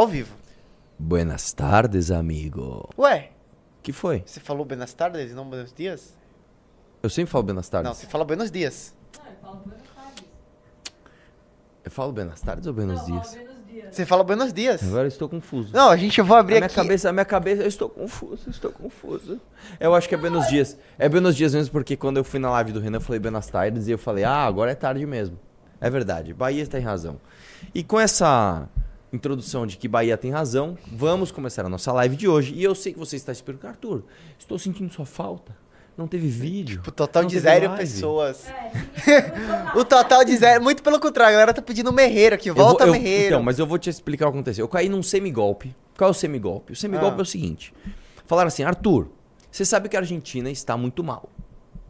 Ao vivo. Buenas tardes, amigo. Ué, que foi? você falou buenas tardes e não buenos dias? Eu sempre falo buenas tardes. Não, você fala buenos dias. Eu falo buenas tardes ou buenos dias? Você fala buenos dias. Agora eu estou confuso. Não, a gente eu vou A abrir minha aqui. cabeça, a minha cabeça, eu estou confuso, eu estou confuso. Eu acho que é buenos dias. É buenos dias mesmo porque quando eu fui na live do Renan, eu falei buenas tardes e eu falei, ah, agora é tarde mesmo. É verdade, Bahia tem razão. E com essa introdução de que Bahia tem razão, vamos começar a nossa live de hoje. E eu sei que você está se perguntando, Arthur, estou sentindo sua falta. Não teve vídeo. O total de zero live." pessoas. o total de zero. Muito pelo contrário, a galera tá pedindo merreiro aqui. Eu vou- Volta eu- merreiro. Então, mas eu vou te explicar o que aconteceu. Eu caí num semigolpe. Qual é o semigolpe? O semigolpe Ah. é o seguinte. Falaram assim, Arthur, você sabe que a Argentina está muito mal.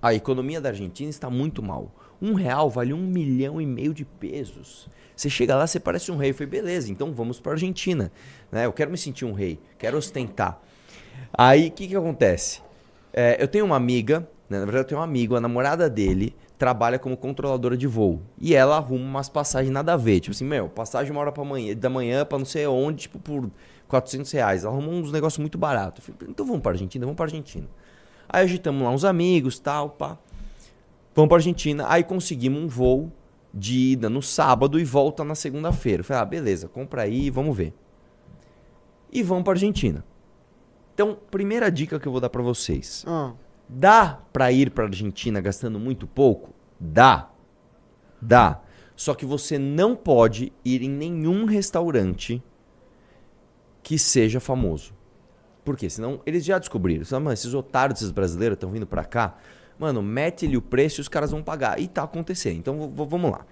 A economia da Argentina está muito mal. Um real vale um milhão e meio de pesos. Você chega lá, você parece um rei. Eu falei, beleza, então vamos para Argentina. Né? Eu quero me sentir um rei, quero ostentar. Aí, o que, que acontece? É, eu tenho uma amiga, né, na verdade eu tenho um amigo, a namorada dele trabalha como controladora de voo. E ela arruma umas passagens nada a ver. Tipo assim, meu, passagem uma hora pra manhã, da manhã pra não sei onde, tipo, por 400 reais. Ela arrumou uns negócios muito baratos. Então vamos pra Argentina, vamos pra Argentina. Aí agitamos lá uns amigos, tal, pá. Vamos pra Argentina. Aí conseguimos um voo de ida no sábado e volta na segunda-feira. Eu Falei, ah, beleza, compra aí, vamos ver. E vamos pra Argentina. Então, primeira dica que eu vou dar pra vocês. Ah, Dá pra ir pra Argentina gastando muito pouco? Dá. Dá. Só que você não pode ir em nenhum restaurante que seja famoso. Por quê? Senão eles já descobriram. Senão, esses otários desses brasileiros estão vindo pra cá. Mano, mete-lhe o preço e os caras vão pagar. E tá acontecendo. Então vamos lá.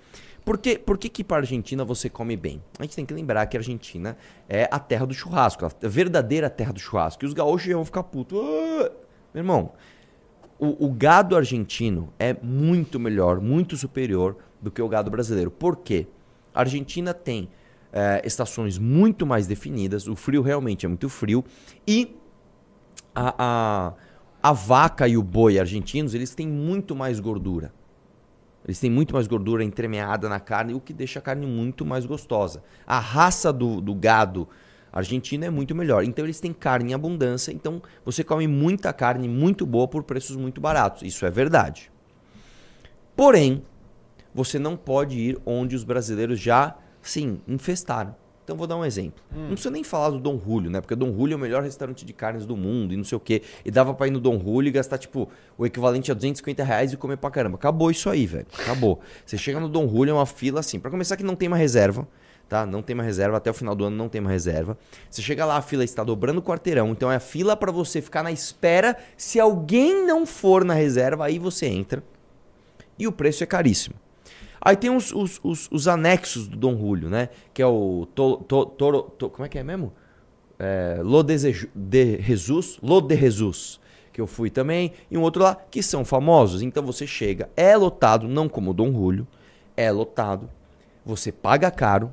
Por que, por que que pra Argentina você come bem? A gente tem que lembrar que a Argentina é a terra do churrasco. A verdadeira terra do churrasco. E os gaúchos vão ficar putos. Ah! Meu irmão, o, o gado argentino é muito melhor, muito superior do que o gado brasileiro. Por quê? A Argentina tem eh, estações muito mais definidas, o frio realmente é muito frio, e a, a, a vaca e o boi argentinos, eles têm muito mais gordura. Eles têm muito mais gordura entremeada na carne, o que deixa a carne muito mais gostosa. A raça do, do gado argentino é muito melhor. Então eles têm carne em abundância, então você come muita carne muito boa por preços muito baratos. Isso é verdade. Porém, você não pode ir onde os brasileiros já, sim, infestaram. Então vou dar um exemplo. Não precisa nem falar do Dom Julio, né? Porque o Dom Julio é o melhor restaurante de carnes do mundo e não sei o quê. E dava pra ir no Dom Julio e gastar, tipo, o equivalente a 250 reais e comer pra caramba. Acabou isso aí, velho. Acabou. Você chega no Dom Julio, é uma fila assim. Pra começar que não tem uma reserva, tá? Não tem uma reserva. Até o final do ano não tem uma reserva. Você chega lá, a fila está dobrando o quarteirão. Então é a fila pra você ficar na espera. Se alguém não for na reserva, aí você entra. E o preço é caríssimo. Aí tem os, os, os, os anexos do Dom Julio, né? Que é o to, to, toro, to- como é que é mesmo? É, Lo de, Jesus, Lo de Jesus, que eu fui também, e um outro lá, que são famosos. Então você chega, é lotado, não como o Dom Julio, é lotado, você paga caro,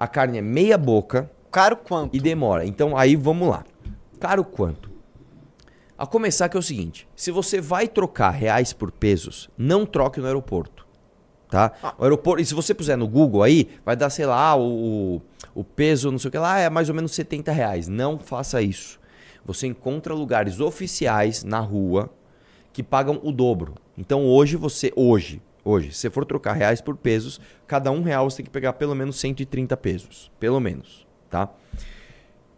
a carne é meia boca caro quanto? e demora. Então aí vamos lá. Caro quanto? A começar que é o seguinte, se você vai trocar reais por pesos, não troque no aeroporto. Tá? O aeroporto, e se você puser no Google aí, vai dar, sei lá, o, o peso, não sei o que lá, é mais ou menos 70 reais. Não faça isso. Você encontra lugares oficiais na rua que pagam o dobro. Então hoje você, hoje, hoje, se você for trocar reais por pesos, cada um real você tem que pegar pelo menos 130 pesos. Pelo menos, tá?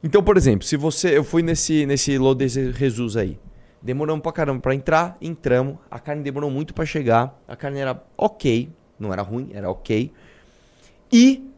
Então, por exemplo, se você. Eu fui nesse, nesse Lo de Jesus aí. Demoramos pra caramba pra entrar, entramos. A carne demorou muito pra chegar. A carne era ok. Não era ruim, era ok. E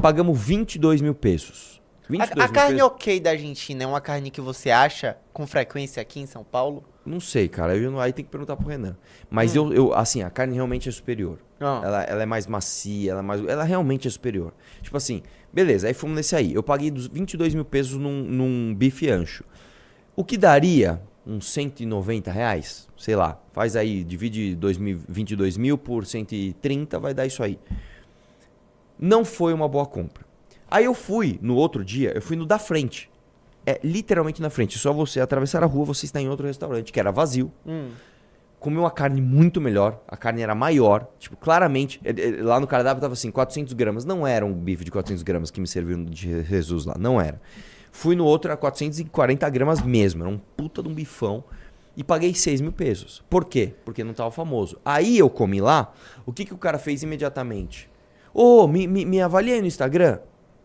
pagamos 22 mil pesos. 22 A, a mil carne pesos. ok da Argentina é uma carne que você acha com frequência aqui em São Paulo? Não sei, cara. Eu, aí tem que perguntar pro Renan. Mas eu, eu, assim, a carne realmente é superior. Ah. Ela, ela é mais macia, ela, é mais, ela realmente é superior. Tipo assim, beleza, aí fomos nesse aí. Eu paguei dos 22 mil pesos num, num bife ancho. O que daria uns 190 reais? Sei lá, faz aí, divide 2 mil- 22 mil por 130, vai dar isso aí. Não foi uma boa compra. Aí eu fui, no outro dia, eu fui no da frente. É literalmente na frente. Só você atravessar a rua, você está em outro restaurante, que era vazio. Hum. Comi uma carne muito melhor, a carne era maior, tipo, claramente, eh, eh, lá no cardápio tava assim, 400 gramas, não era um bife de 400 gramas que me serviu de Jesus lá, não era. Fui no outro, era 440 gramas mesmo, era um puta de um bifão, e paguei 6 mil pesos. Por quê? Porque não tava famoso. Aí eu comi lá, o que, que o cara fez imediatamente? Ô, me, me, me aí no Instagram.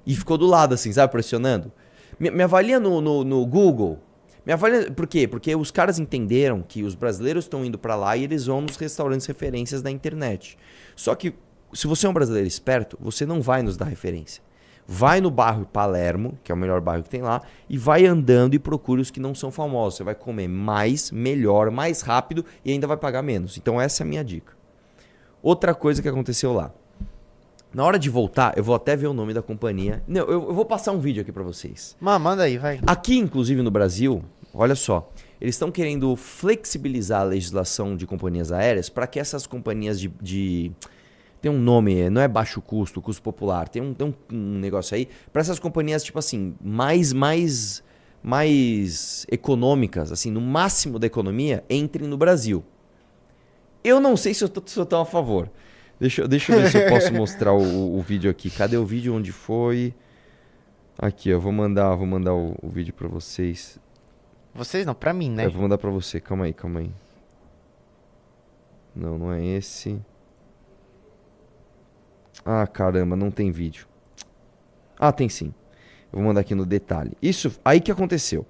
E ficou do lado, assim, sabe, pressionando. Me, me avalia no, no, no Google. Me avalia... Por quê? Porque os caras entenderam que os brasileiros estão indo pra lá e eles vão nos restaurantes referências da internet. Só que, se você é um brasileiro esperto, você não vai nos dar referência. Vai no bairro Palermo, que é o melhor bairro que tem lá, e vai andando e procure os que não são famosos. Você vai comer mais, melhor, mais rápido e ainda vai pagar menos. Então essa é a minha dica. Outra coisa que aconteceu lá. Na hora de voltar, eu vou até ver o nome da companhia. Não, eu, eu vou passar um vídeo aqui pra vocês. Manda aí, vai. Aqui, inclusive no Brasil, olha só, eles estão querendo flexibilizar a legislação de companhias aéreas para que essas companhias de, de- tem um nome, não é baixo custo, custo popular, tem um, tem um, um negócio aí para essas companhias tipo assim mais mais mais econômicas, assim, no máximo da economia, entrem no Brasil. Eu não sei se eu tô, se eu tô a favor. Deixa, eu- deixa eu ver se eu posso mostrar o, o vídeo aqui. Cadê o vídeo? Onde foi? Aqui, eu vou mandar, vou mandar o, o vídeo pra vocês. Vocês não, pra mim, né? Eu vou mandar pra você. Calma aí, calma aí. Não, não é esse. Ah, caramba, não tem vídeo. Ah, tem sim. Eu vou mandar aqui no detalhe. Isso, aí que aconteceu.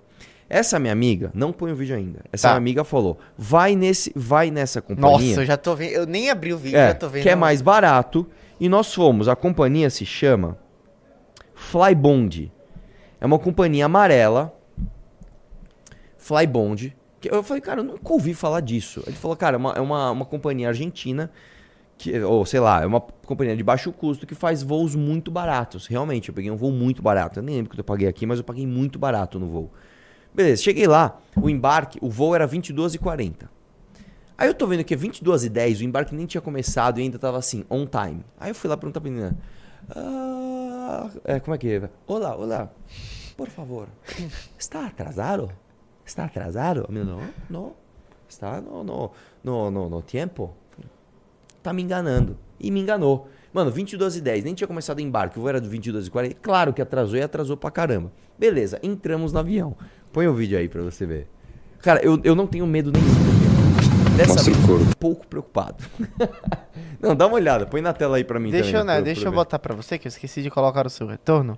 Essa minha amiga, não põe o vídeo ainda. Essa Tá. minha amiga falou: "Vai nesse, vai nessa companhia". Nossa, eu já tô vendo. Eu nem abri o vídeo, É, já tô vendo. que é mais barato. E nós fomos. A companhia se chama Flybond. É uma companhia amarela. Flybond. Eu falei, cara, eu nunca ouvi falar disso. Ele falou, cara, é uma, é uma, uma companhia argentina. Que, ou sei lá, é uma companhia de baixo custo que faz voos muito baratos. Realmente, eu peguei um voo muito barato. Eu nem lembro quanto eu paguei aqui, mas eu paguei muito barato no voo. Beleza, cheguei lá, o embarque, o voo era 22h40. Aí eu tô vendo que é 22 e 10, o embarque nem tinha começado e ainda tava assim, on time. Aí eu fui lá perguntar pra menina. "Ah, é, como é que é? Olá, olá. Por favor, está atrasado? Está atrasado? A menina, não, não. Está no, no, no, no, no tempo? Tá me enganando. E me enganou. Mano, 22 e 10, nem tinha começado o embarque, o voo era do 22 e 40. Claro que atrasou e atrasou pra caramba. Beleza, entramos no avião. Põe o vídeo aí pra você ver. Cara, eu, eu não tenho medo nenhum. Dessa Mostra vez, um pouco preocupado. não, dá uma olhada, põe na tela aí pra mim Deixa, também. eu, né, pra- deixa pra eu ver. botar pra você que eu esqueci de colocar o seu retorno.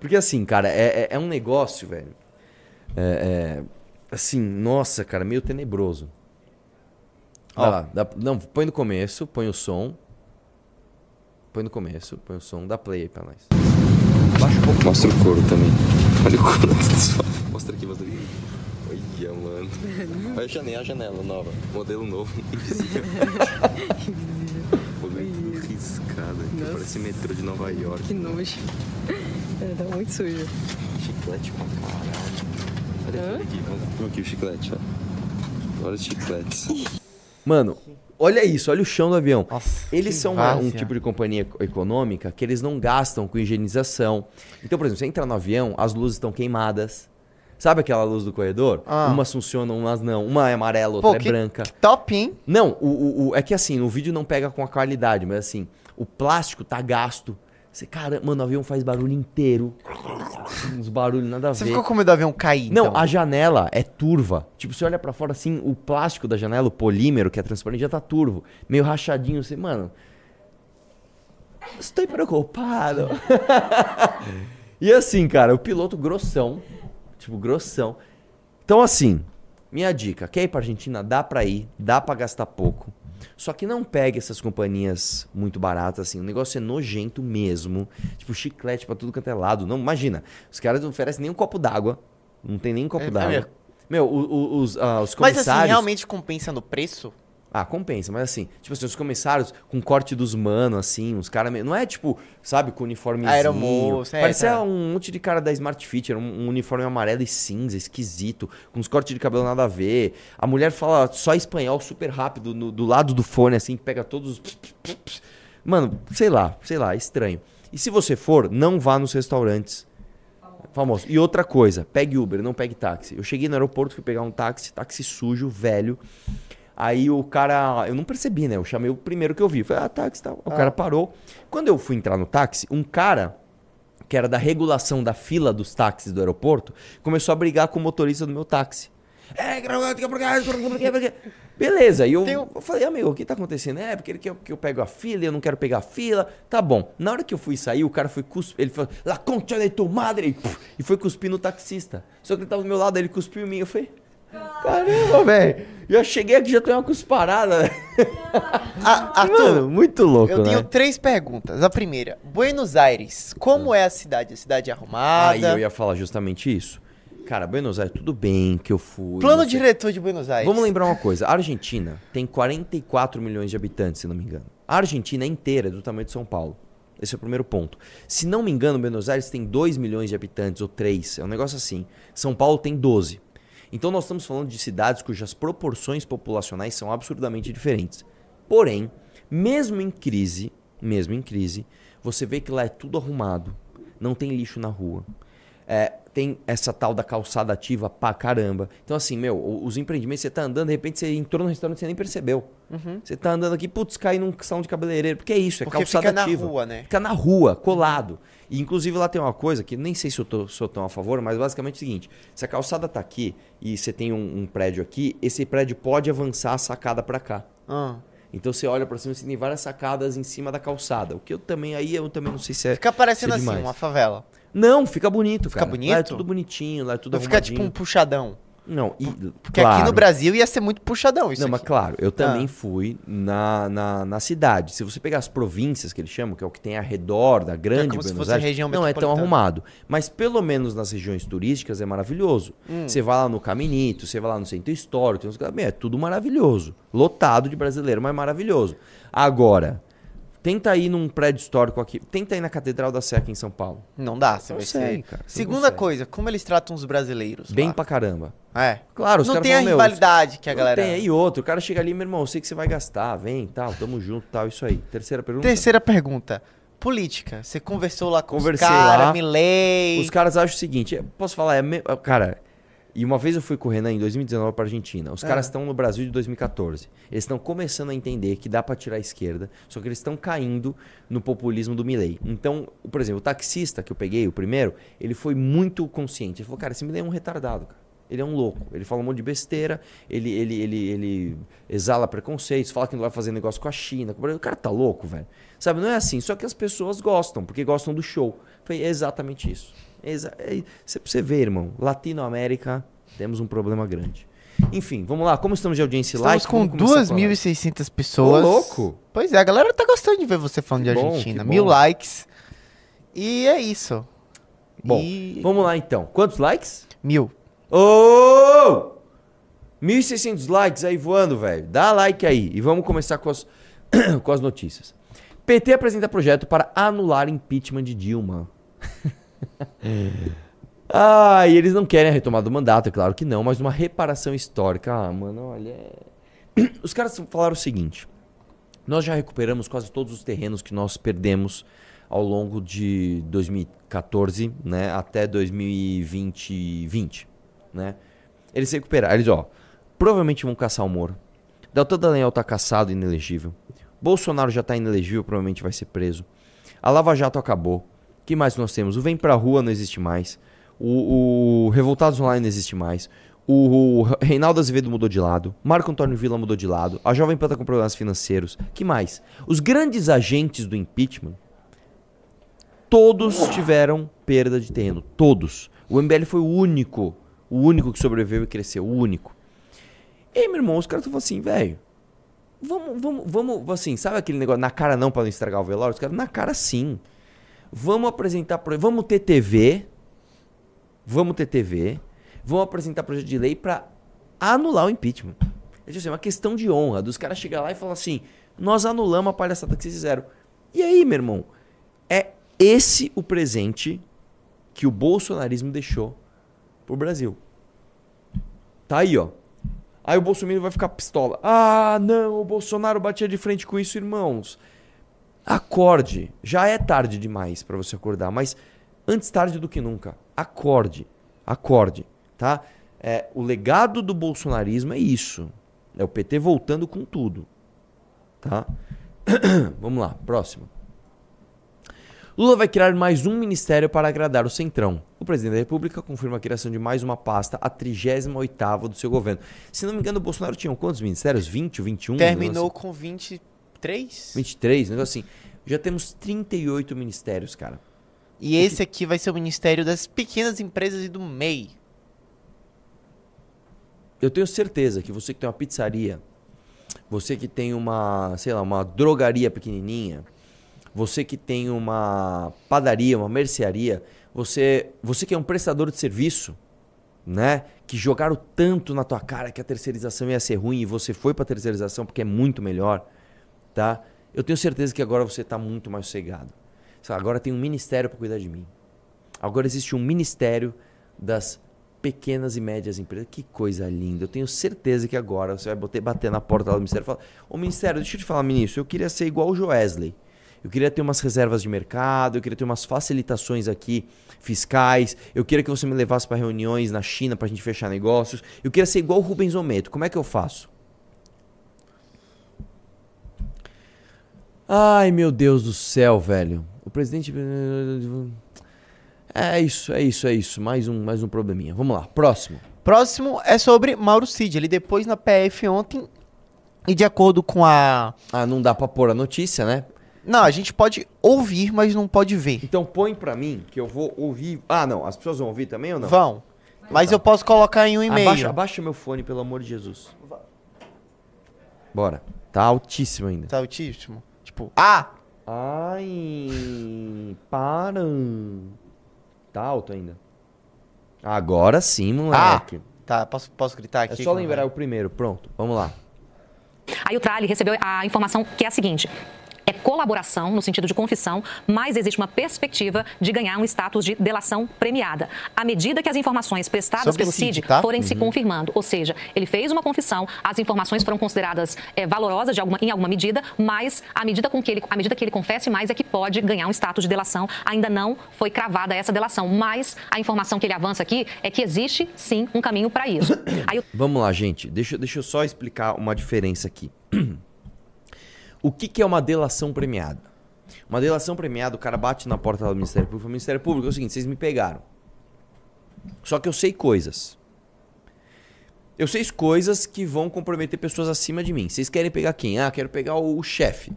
Porque assim, cara, é, é, é um negócio, velho. É, é, assim, nossa, cara, meio tenebroso. Ó. lá, dá- não, põe no começo, põe o som. Põe no começo, põe o som, dá play aí pra nós. Baixa um pouco. Mostra o couro também. Olha o couro pessoal. Mostra aqui, mostra aqui. Olha, mano. Olha a janela, a janela nova. Modelo novo. Invisível. Modelo riscado aqui. Nossa. Parece metrô de Nova York. Que nojo. É, tá muito sujo. Chiclete pra caralho. Olha aqui, olha aqui. Olha aqui o chiclete, ó. Olha os chicletes. Mano, olha isso, olha o chão do avião. Nossa, Eles que são uma- um tipo de companhia eco- econômica que eles não gastam com higienização. Então, por exemplo, você entra no avião, as luzes estão queimadas. Sabe aquela luz do corredor? Ah. Umas funcionam, umas não. Uma é amarela, Pô, outra que- é branca. que top, hein? Não, o, o- o- é que assim, no vídeo não pega com a qualidade, mas assim, o plástico tá gasto. Você, cara, mano, o avião faz barulho inteiro. Uns barulhos nada a Você ver. ficou com medo do avião cair, Não, então? a janela é turva. Tipo, você olha pra fora assim, o plástico da janela, o polímero, que é transparente, já tá turvo. Meio rachadinho. Você, mano. Estou preocupado. e assim, cara, o piloto grossão. Tipo, grossão. Então, assim, minha dica: quer ir pra Argentina? Dá pra ir, dá pra gastar pouco. Só que não pegue essas companhias muito baratas, assim. O negócio é nojento mesmo. Tipo, chiclete pra tudo quanto é lado. Não, imagina, os caras não oferecem nem um copo d'água. Não tem nem um copo É- é d'água. mesmo. Meu, o- o- os, ah, os Mas comissários... assim, realmente compensa no preço? Ah, compensa, mas assim, tipo assim, os comissários com corte dos mano, assim, uns caras. Não é tipo, sabe, com uniformezinho. Aeromoça, é, Parecia tá. um monte de cara da Smart Fit, era um, um uniforme amarelo e cinza, esquisito, com uns cortes de cabelo nada a ver. A mulher fala só espanhol super rápido no- do lado do fone, assim, pega todos os. Mano, sei lá, sei lá, é estranho. E se você for, não vá nos restaurantes. Famoso. E outra coisa, pegue Uber, não pegue táxi. Eu cheguei no aeroporto, fui pegar um táxi, táxi sujo, velho. Aí o cara. Eu não percebi, né? Eu chamei o primeiro que eu vi. Falei, ah, táxi tal. O Ah. cara parou. Quando eu fui entrar no táxi, um cara, que era da regulação da fila dos táxis do aeroporto, começou a brigar com o motorista do meu táxi. É, que- que- que- Beleza, e eu, eu falei, amigo, o que tá acontecendo? É, porque ele quer que eu pego a fila e eu não quero pegar a fila. Tá bom. Na hora que eu fui sair, o cara foi cuspir. Ele falou, La concha de tu madre! E, foi cuspir no taxista. Só que ele tava do meu lado, ele cuspiu em mim. Eu falei, caramba, velho. Já cheguei aqui, já tenho uma cusparada. Arthur, Mano, muito louco, eu né? tenho três perguntas. A primeira, Buenos Aires, como é a cidade? A cidade é Aí arrumada? eu ia falar justamente isso. Cara, Buenos Aires, tudo bem que eu fui. Plano diretor de Buenos Aires. Vamos lembrar uma coisa. A Argentina tem 44 milhões de habitantes, se não me engano. A Argentina é inteira é do tamanho de São Paulo. Esse é o primeiro ponto. Se não me engano, Buenos Aires tem 2 milhões de habitantes, ou 3. É um negócio assim. São Paulo tem 12. Então nós estamos falando de cidades cujas proporções populacionais são absurdamente diferentes. Porém, mesmo em crise, mesmo em crise, você vê que lá é tudo arrumado. Não tem lixo na rua. É, tem essa tal da calçada ativa pra caramba. Então, assim, meu, os empreendimentos, você tá andando, de repente você entrou no restaurante e você nem percebeu. Você tá andando aqui, putz, cai num salão de cabeleireiro. Porque é isso, é Porque calçada fica na ativa. rua, né? Fica na rua, colado. E inclusive lá tem uma coisa que nem sei se eu tô, sou tão a favor, mas basicamente é o seguinte: se a calçada tá aqui e você tem um, um prédio aqui, esse prédio pode avançar a sacada pra cá. Ah. Então você olha pra cima e tem várias sacadas em cima da calçada. O que eu também aí eu também não sei se é. Fica parecendo é assim, uma favela. Não, fica bonito, Fica cara. bonito? Lá é tudo bonitinho, lá é tudo Não fica tipo um puxadão. Não, e, Porque claro. aqui no Brasil ia ser muito puxadão isso Não, mas aqui. claro, eu também Ah. fui na, na, na cidade. Se você pegar as províncias que eles chamam, que é o que tem ao redor da grande É como se Buenos fosse Aires, região não é tão arrumado. Mas pelo menos nas regiões turísticas é maravilhoso. Hum. Você vai lá no Caminito, você vai lá no Centro Histórico, é tudo maravilhoso. Lotado de brasileiro, mas maravilhoso. Agora, tenta ir num prédio histórico aqui, tenta ir na Catedral da Sé aqui em São Paulo. Não dá, você vai ser. cara, você Segunda consegue. coisa, como eles tratam os brasileiros? Bem lá? pra caramba. É. Claro, os Não tem a falam, meu, rivalidade que a Não galera. Tem aí outro. O cara chega ali, meu irmão, eu sei que você vai gastar, vem, tal, tamo junto, tal, isso aí. Terceira pergunta. Terceira pergunta. Política. Você conversou lá com Conversei os caras, lá. Milley. Os caras acham o seguinte, eu posso falar, é me- cara, e uma vez eu fui com o Renan em 2019 pra Argentina. Os Ah. caras estão no Brasil de 2014. Eles estão começando a entender que dá pra tirar a esquerda, só que eles estão caindo no populismo do Milley. Então, por exemplo, o taxista que eu peguei, o primeiro, ele foi muito consciente. Ele falou, cara, esse Milley é um retardado, cara. Ele é um louco. Ele fala um monte de besteira, ele, ele, ele, ele exala preconceitos, fala que não vai fazer negócio com a China. O cara tá louco, velho. Sabe, não é assim. Só que as pessoas gostam, porque gostam do show. Foi exatamente isso. Exa é, você, você vê, irmão, Latinoamérica, temos um problema grande. Enfim, vamos lá. Como estamos de audiência lá? Estamos com 2.600 pessoas. Ô, louco! Pois é, a galera tá gostando de ver você falando Que de bom, Argentina. que Mil bom. likes. E é isso. Bom, E- vamos lá então. Quantos likes? Mil. Ô! 1.600 likes aí voando, velho. Dá like aí. E vamos começar com as, com as notícias. PT apresenta projeto para anular impeachment de Dilma. ah, e eles não querem a retomada do mandato, é claro que não, mas uma reparação histórica. Ah, mano, olha. é- Os caras falaram o seguinte: nós já recuperamos quase todos os terrenos que nós perdemos ao longo de 2014, né, até 2020, 20, né? Eles se recuperaram, eles, ó, provavelmente vão caçar o Moro. Deltan Dallagnol tá caçado inelegível. Bolsonaro já tá inelegível, provavelmente vai ser preso. A Lava Jato acabou. Que mais nós temos? O Vem Pra Rua não existe mais. O, o Revoltados Online não existe mais. O, Reinaldo Azevedo mudou de lado. Marco Antônio Villa mudou de lado. A Jovem Pan tá com problemas financeiros. que mais? Os grandes agentes do impeachment, todos tiveram perda de terreno. Todos. O MBL foi o único. O único que sobreviveu e cresceu. O único. E aí, meu irmão, os caras estão assim, velho. Vamos, vamos, vamos, assim, sabe aquele negócio na cara não pra não estragar o velório? Os caras, na cara sim. Vamos apresentar, vamos ter TV, vamos ter TV, vamos apresentar projeto de lei pra anular o impeachment. É tipo assim, uma questão de honra, dos caras chegar lá e falar assim, nós anulamos a palhaçada que vocês fizeram. E aí, meu irmão, é esse o presente que o bolsonarismo deixou pro Brasil. Tá aí, ó. Aí o Bolsonaro vai ficar pistola. Ah, não, o Bolsonaro batia de frente com isso, irmãos. Acorde. Já é tarde demais pra você acordar, mas antes tarde do que nunca. Acorde. Acorde, tá? É, o legado do bolsonarismo é isso. É o PT voltando com tudo. Tá? Vamos lá, próximo. Lula vai criar mais um ministério para agradar o Centrão. O presidente da República confirma a criação de mais uma pasta, a 38ª do seu governo. Se não me engano, o Bolsonaro tinha quantos ministérios? 20 ou 21? Terminou Um com 23? 23, um negócio assim. Já temos 38 ministérios, cara. E esse aqui vai ser o Ministério das Pequenas Empresas e do MEI. Eu tenho certeza que você que tem uma pizzaria, você que tem uma, sei lá, uma drogaria pequenininha, você que tem uma padaria, uma mercearia, você, você que é um prestador de serviço, né? Que jogaram tanto na tua cara que a terceirização ia ser ruim e você foi para terceirização porque é muito melhor, tá? Eu tenho certeza que agora você está muito mais sossegado. Agora tem um ministério para cuidar de mim. Agora existe um ministério das pequenas e médias empresas. Que coisa linda. Eu tenho certeza que agora você vai bater, bater na porta lá do ministério e falar: Ô ministério, deixa eu te falar, ministro, eu queria ser igual o Joesley. Eu queria ter umas reservas de mercado, eu queria ter umas facilitações aqui fiscais, eu queria que você me levasse para reuniões na China para a gente fechar negócios. Eu queria ser igual o Rubens Ometo. Como é que eu faço? Ai, meu Deus do céu, velho. O presidente. É isso, é isso, é isso. Mais um, mais um probleminha. Vamos lá, próximo. Próximo é sobre Mauro Cid. Ele depois na PF ontem, e de acordo com a. Ah, não dá pra pôr a notícia, né? Não, a gente pode ouvir, mas não pode ver. Então põe pra mim que eu vou ouvir. Ah, não. As pessoas vão ouvir também ou não? Vão. Mas eu posso colocar em um e-mail. Abaixa, abaixa meu fone, pelo amor de Jesus. Bora. Tá altíssimo ainda. Tá altíssimo? Tipo, ah! Ai, para. Tá alto ainda. Agora sim, moleque. Tá, posso, posso gritar é aqui? só que não lembrar vai? o primeiro. Pronto, vamos lá. Aí o Trali recebeu a informação que é a seguinte. É colaboração, no sentido de confissão, mas existe uma perspectiva de ganhar um status de delação premiada. À medida que as informações prestadas Sobre pelo Cid, CID tá? forem se confirmando. Ou seja, ele fez uma confissão, as informações foram consideradas eh, valorosas de alguma, em alguma medida, mas à medida, com que ele, à medida que ele confesse mais é que pode ganhar um status de delação. Ainda não foi cravada essa delação, mas a informação que ele avança aqui é que existe, sim, um caminho para isso. Aí o Vamos lá, gente. Deixa, deixa eu só explicar uma diferença aqui. O que, que é uma delação premiada? Uma delação premiada, o cara bate na porta do Ministério Público fala, Ministério Público, é o seguinte, vocês me pegaram. Só que eu sei coisas. Eu sei coisas que vão comprometer pessoas acima de mim. Vocês querem pegar quem? Ah, quero pegar o chefe.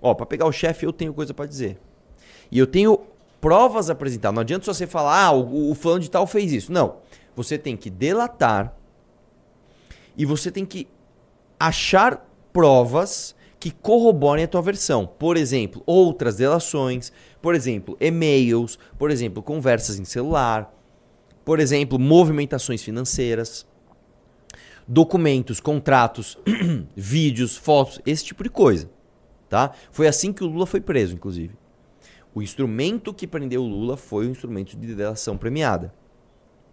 Ó, pra pegar o chefe eu tenho coisa pra dizer. E eu tenho provas a apresentar. Não adianta só você falar, ah, o, o fulano de tal fez isso. Não. Você tem que delatar e você tem que achar provas que corroborem a tua versão. Por exemplo, outras delações, por exemplo, e-mails, por exemplo, conversas em celular, por exemplo, movimentações financeiras, documentos, contratos, vídeos, fotos, esse tipo de coisa, tá? Foi assim que o Lula foi preso, inclusive. O instrumento que prendeu o Lula foi o instrumento de delação premiada.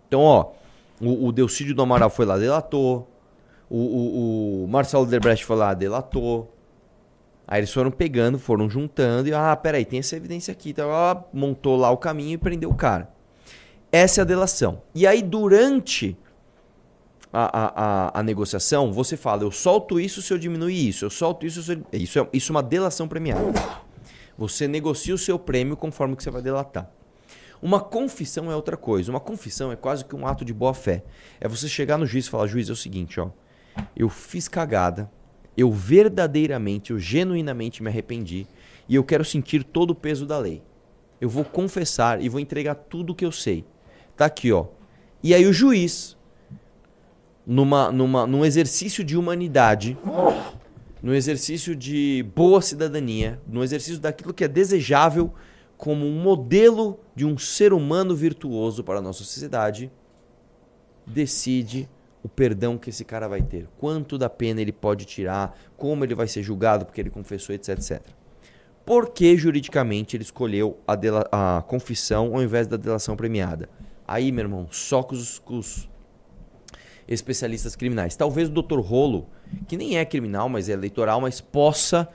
Então, ó, o, o Delcídio do Amaral foi lá, delatou. O, o, o Marcelo Debrecht foi lá, delatou. Aí eles foram pegando, foram juntando e, ah, peraí, tem essa evidência aqui. Então, ela montou lá o caminho e prendeu o cara. Essa é a delação. E aí, durante a, a, a, a negociação, você fala, eu solto isso se eu diminuir isso, eu solto isso se eu... Isso é, isso é uma delação premiada. Você negocia o seu prêmio conforme que você vai delatar. Uma confissão é outra coisa. Uma confissão é quase que um ato de boa fé. É você chegar no juiz e falar, juiz, é o seguinte, ó. Eu fiz cagada, eu verdadeiramente, eu genuinamente me arrependi e eu quero sentir todo o peso da lei. Eu vou confessar e vou entregar tudo o que eu sei. Tá aqui, ó. E aí o juiz, numa, numa, num exercício de humanidade, no exercício de boa cidadania, no exercício daquilo que é desejável como um modelo de um ser humano virtuoso para a nossa sociedade, decide o perdão que esse cara vai ter, quanto da pena ele pode tirar, como ele vai ser julgado porque ele confessou, etc, etc. Por que juridicamente ele escolheu a, dela- a confissão ao invés da delação premiada? Aí, meu irmão, só com os, com os especialistas criminais. Talvez o Dr. Rolo, que nem é criminal, mas é eleitoral, mas possa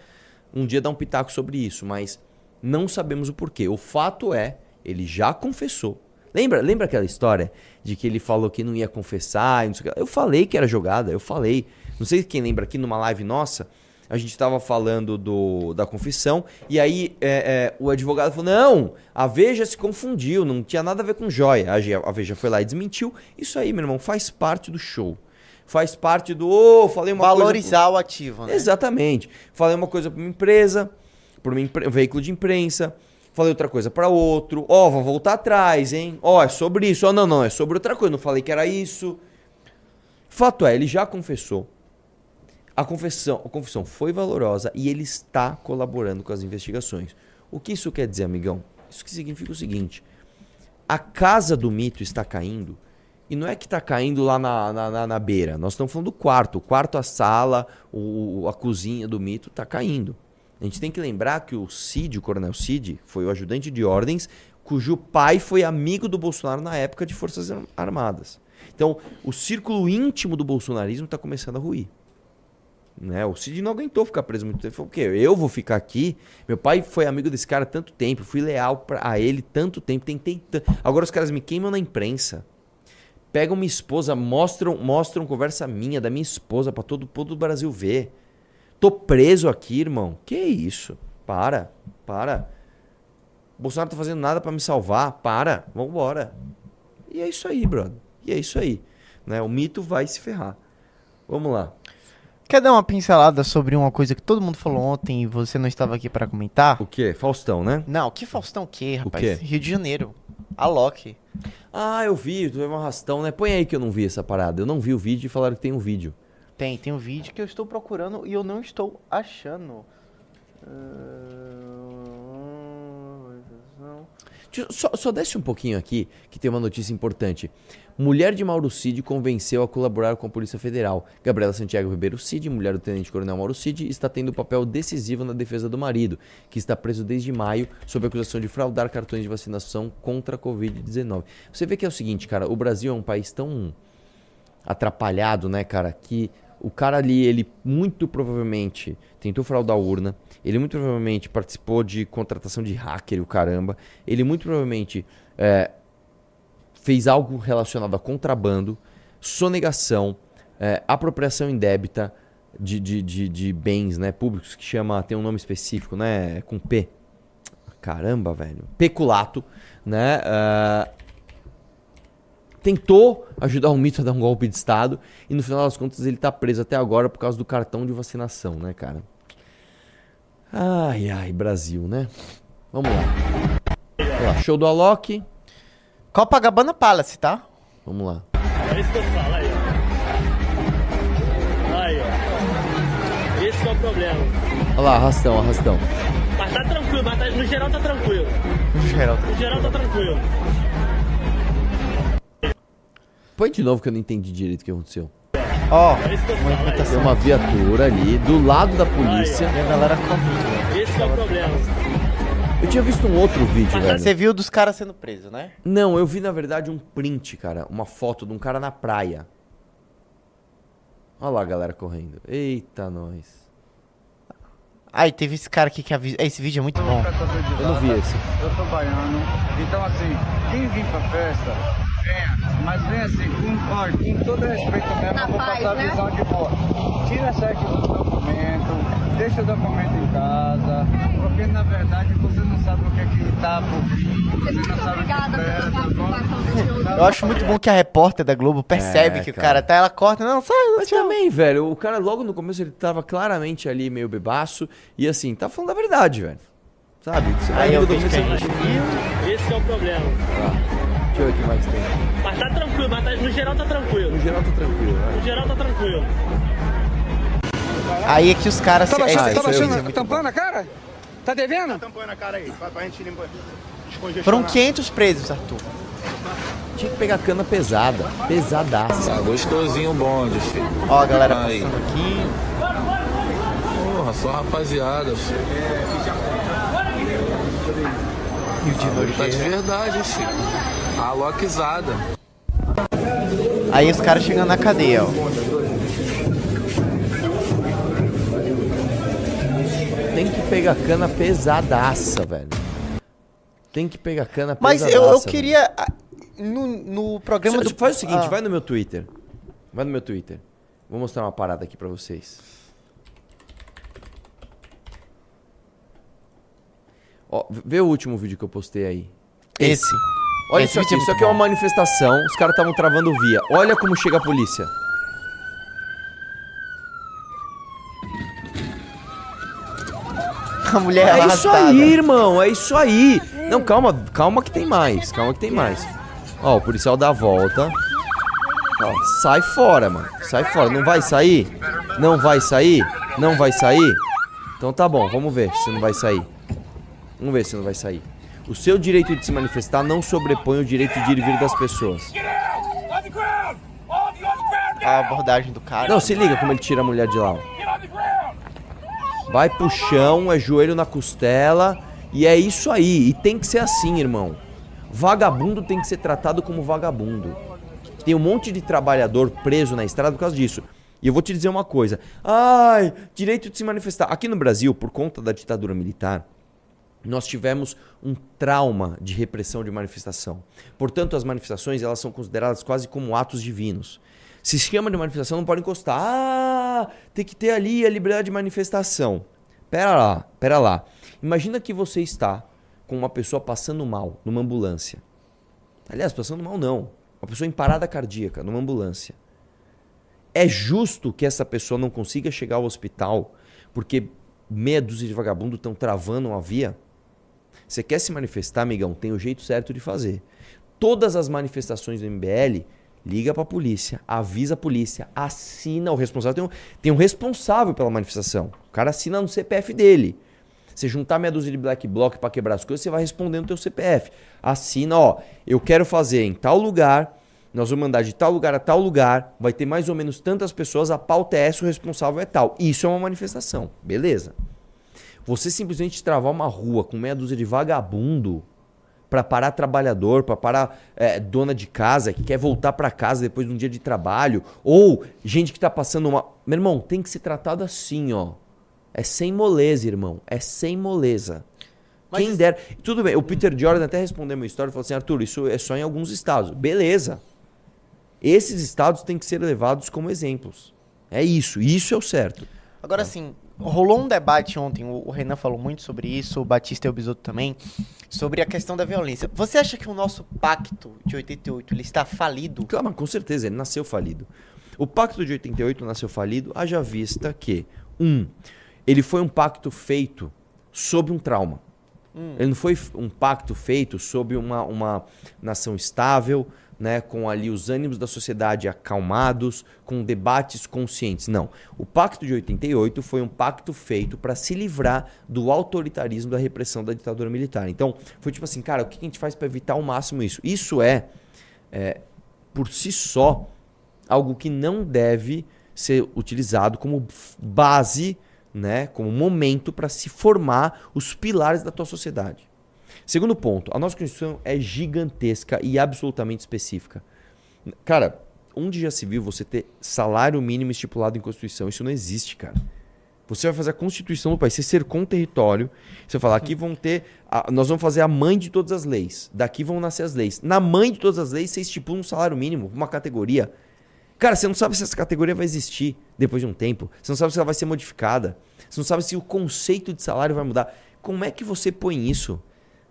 um dia dar um pitaco sobre isso, mas não sabemos o porquê. O fato é, ele já confessou. Lembra, lembra aquela história de que ele falou que não ia confessar? não sei o que lá? Eu falei que era jogada, eu falei. Não sei quem lembra aqui numa live nossa, a gente estava falando do, da confissão, e aí é, é, o advogado falou: não, a Veja se confundiu, não tinha nada a ver com joia. A, a Veja foi lá e desmentiu. Isso aí, meu irmão, faz parte do show. Faz parte do. Ô, falei uma coisa. Valorizar o ativo, né? Exatamente. Falei uma coisa para uma empresa, para um veículo de imprensa. Falei outra coisa para outro. Ó, vou voltar atrás, hein? Ó, é sobre isso. Ó, não, não, é sobre outra coisa. Não falei que era isso. Fato é, ele já confessou. A confissão, a confissão foi valorosa e ele está colaborando com as investigações. O que isso quer dizer, amigão? Isso que significa o seguinte: a casa do mito está caindo e não é que está caindo lá na, na, na- na beira. Nós estamos falando do quarto. O quarto, a sala, o, a cozinha do mito está caindo. A gente tem que lembrar que o Cid, o coronel Cid, foi o ajudante de ordens, cujo pai foi amigo do Bolsonaro na época de Forças Ar- Armadas. Então, o círculo íntimo do bolsonarismo está começando a ruir. Né? O Cid não aguentou ficar preso muito tempo. Falou, o quê? Eu vou ficar aqui? Meu pai foi amigo desse cara tanto tempo, fui leal pra, a ele tanto tempo, tentei. Agora os caras me queimam na imprensa. Pegam minha esposa, mostram, mostram conversa minha, da minha esposa, pra todo, todo o Brasil ver. Tô preso aqui, irmão. Que isso? Para, para. Bolsonaro tá fazendo nada pra me salvar. Para, vambora. E é isso aí, brother. E é isso aí. Né? O mito vai se ferrar. Vamos lá. Quer dar uma pincelada sobre uma coisa que todo mundo falou ontem e você não estava aqui para comentar? O quê? Faustão, né? Não, que Faustão o quê, rapaz? quê? Rio de Janeiro. A Loki. Ah, eu vi, tu teve um arrastão, né? Põe aí que eu não vi essa parada. Eu não vi o vídeo e falaram que tem um vídeo. Tem, tem um vídeo que eu estou procurando e eu não estou achando. Só, só desce um pouquinho aqui, que tem uma notícia importante. Mulher de Mauro Cid convenceu a colaborar com a Polícia Federal. Gabriela Santiago Ribeiro Cid, mulher do Tenente Coronel Mauro Cid, está tendo papel decisivo na defesa do marido, que está preso desde maio sob acusação de fraudar cartões de vacinação contra a Covid-19. Você vê que é o seguinte, cara, o Brasil é um país tão atrapalhado, né, cara, que o cara ali, ele muito provavelmente tentou fraudar a urna, ele muito provavelmente participou de contratação de hacker, o caramba, ele muito provavelmente é, fez algo relacionado a contrabando, sonegação, é, apropriação indébita de, de, de, de bens né, públicos, que chama, tem um nome específico, né, com P. Caramba, velho. Peculato, né? ah, tentou ajudar o mito a dar um golpe de Estado e no final das contas ele tá preso até agora por causa do cartão de vacinação, né, cara? Ai, ai, Brasil, né? Vamos lá. Ó, show do Alok. Copacabana Palace, tá? Vamos lá. É isso que eu falo aí, ó. Aí, ó. Esse que é o problema. Olha lá, arrastão, arrastão. Mas tá tranquilo, mas tá- no geral tá tranquilo. Geraldo. No geral tá tranquilo. Põe de novo que eu não entendi direito o que aconteceu. Ó, É falo aí. Tem uma viatura ali do lado da polícia. e a galera correndo. Esse é o problema. Eu tinha visto um outro vídeo, velho. Você viu dos caras sendo presos, né? Não, eu vi na verdade um print, cara. Uma foto de um cara na praia. Olha lá a galera correndo. Eita, nós. Aí teve esse cara aqui que avisa. Esse vídeo é muito bom. Eu não vi esse. Eu sou baiano, então assim, quem vir pra festa, mas venha assim, com, ó, com todo respeito mesmo, eu vou passar a visão de boa. Tira certo do documento, deixa o documento em casa, porque na verdade você não sabe o que é que tá por vir, você não sabe o que espera, tá bom? Eu acho muito bom que a repórter da Globo percebe É, que o cara. cara tá, ela corta, não, sai, Mas tchau. também, velho, o cara logo no começo ele tava claramente ali meio bebaço e assim, tá falando a verdade, velho. Sabe? Aí eu vi que a gente viu. Esse é o problema. Deixa eu ver o que mais tem. Mas tá tranquilo, mas tá- no geral tá tranquilo. No geral tá tranquilo, né? No geral tá tranquilo. Aí é que os caras. Tá é, baixando, Ah, tá baixando, tá tampando a cara? Tá devendo? tampando a cara aí, pra, pra gente limpar. Foram 500 presos, Arthur. Tinha que pegar cana pesada, pesadaça. Tá gostosinho o bonde, filho. Ó, a galera Aí. passando aqui. Porra, só rapaziada, filho. Rio de Tá de Janeiro. verdade, filho. A loquizada. Aí os caras chegando na cadeia, ó. Tem que pegar cana pesadaça, velho. Tem que pegar cana Mas pesadaça. eu, eu velho. queria. a- no, no programa do. Faz o seguinte, Ah, vai no meu Twitter. Vai no meu Twitter. Vou mostrar uma parada aqui pra vocês. Ó, vê o último vídeo que eu postei aí. Esse. Olha Esse isso aqui, é isso aqui é uma manifestação, os caras estavam travando via. Olha como chega a polícia. A mulher É isso arrastada. aí, irmão, é isso aí. Não, calma, calma que tem mais, calma que tem mais. Ó, o policial dá a volta. Ó, sai fora, mano. Sai fora. Não vai sair? Não vai sair? Não vai sair? Então tá bom, vamos ver se não vai sair. Vamos ver se não vai sair. O seu direito de se manifestar não sobrepõe o direito de ir e vir das pessoas. A abordagem do cara. Não, se liga como ele tira a mulher de lá. Vai pro chão, é joelho na costela. E é isso aí. E tem que ser assim, irmão. Vagabundo tem que ser tratado como vagabundo. Tem um monte de trabalhador preso na estrada por causa disso. E eu vou te dizer uma coisa. Ai, direito de se manifestar. Aqui no Brasil, por conta da ditadura militar, nós tivemos um trauma de repressão de manifestação. Portanto, as manifestações elas são consideradas quase como atos divinos. Se chama de manifestação, não pode encostar. Ah, tem que ter ali a liberdade de manifestação. Pera lá, pera lá. Imagina que você está com uma pessoa passando mal numa ambulância. Aliás, passando mal não. Uma pessoa em parada cardíaca numa ambulância. É justo que essa pessoa não consiga chegar ao hospital porque meia dúzia de vagabundo estão travando uma via? Você quer se manifestar, amigão? Tem o jeito certo de fazer. Todas as manifestações do MBL, liga pra polícia, avisa a polícia, assina o responsável. Tem um, tem um responsável pela manifestação. O cara assina no CPF dele. Você juntar meia dúzia de black bloc pra quebrar as coisas, você vai responder no teu CPF. Assina, ó, eu quero fazer em tal lugar, nós vamos mandar de tal lugar a tal lugar, vai ter mais ou menos tantas pessoas, a pauta é essa, o responsável é tal. Isso é uma manifestação, beleza. Você simplesmente travar uma rua com meia dúzia de vagabundo pra parar trabalhador, pra parar é, dona de casa que quer voltar pra casa depois de um dia de trabalho, ou gente que tá passando uma. Meu irmão, tem que ser tratado assim, ó. É sem moleza, irmão. É sem moleza. Mas Quem isso- dera. Tudo bem, o Peter Jordan até respondeu uma história e falou assim: Arthur, isso é só em alguns estados. Beleza. Esses estados têm que ser levados como exemplos. É isso, isso é o certo. Agora, assim, rolou um debate ontem, o Renan falou muito sobre isso, o Batista e o Bisoto também, sobre a questão da violência. Você acha que o nosso pacto de 88 ele está falido? Claro, mas com certeza, ele nasceu falido. O pacto de 88 nasceu falido, haja vista que, um, ele foi um pacto feito sob um trauma. Ele não foi um pacto feito sob uma, uma nação estável, né, com ali os ânimos da sociedade acalmados, com debates conscientes. Não. O pacto de 88 foi um pacto feito para se livrar do autoritarismo da repressão da ditadura militar. Então, foi tipo assim, cara, o que a gente faz para evitar ao máximo isso? Isso é, é, por si só, algo que não deve ser utilizado como base, né, como momento para se formar os pilares da tua sociedade. Segundo ponto, a nossa Constituição é gigantesca e absolutamente específica. Cara, onde já se viu você ter salário mínimo estipulado em Constituição? Isso não existe, cara. Você vai fazer a Constituição do país, você cercou um território, você fala, aqui vão ter, a- nós vamos fazer a mãe de todas as leis, daqui vão nascer as leis. Na mãe de todas as leis, você estipula um salário mínimo, uma categoria. Cara, você não sabe se essa categoria vai existir depois de um tempo, você não sabe se ela vai ser modificada, você não sabe se o conceito de salário vai mudar. Como é que você põe isso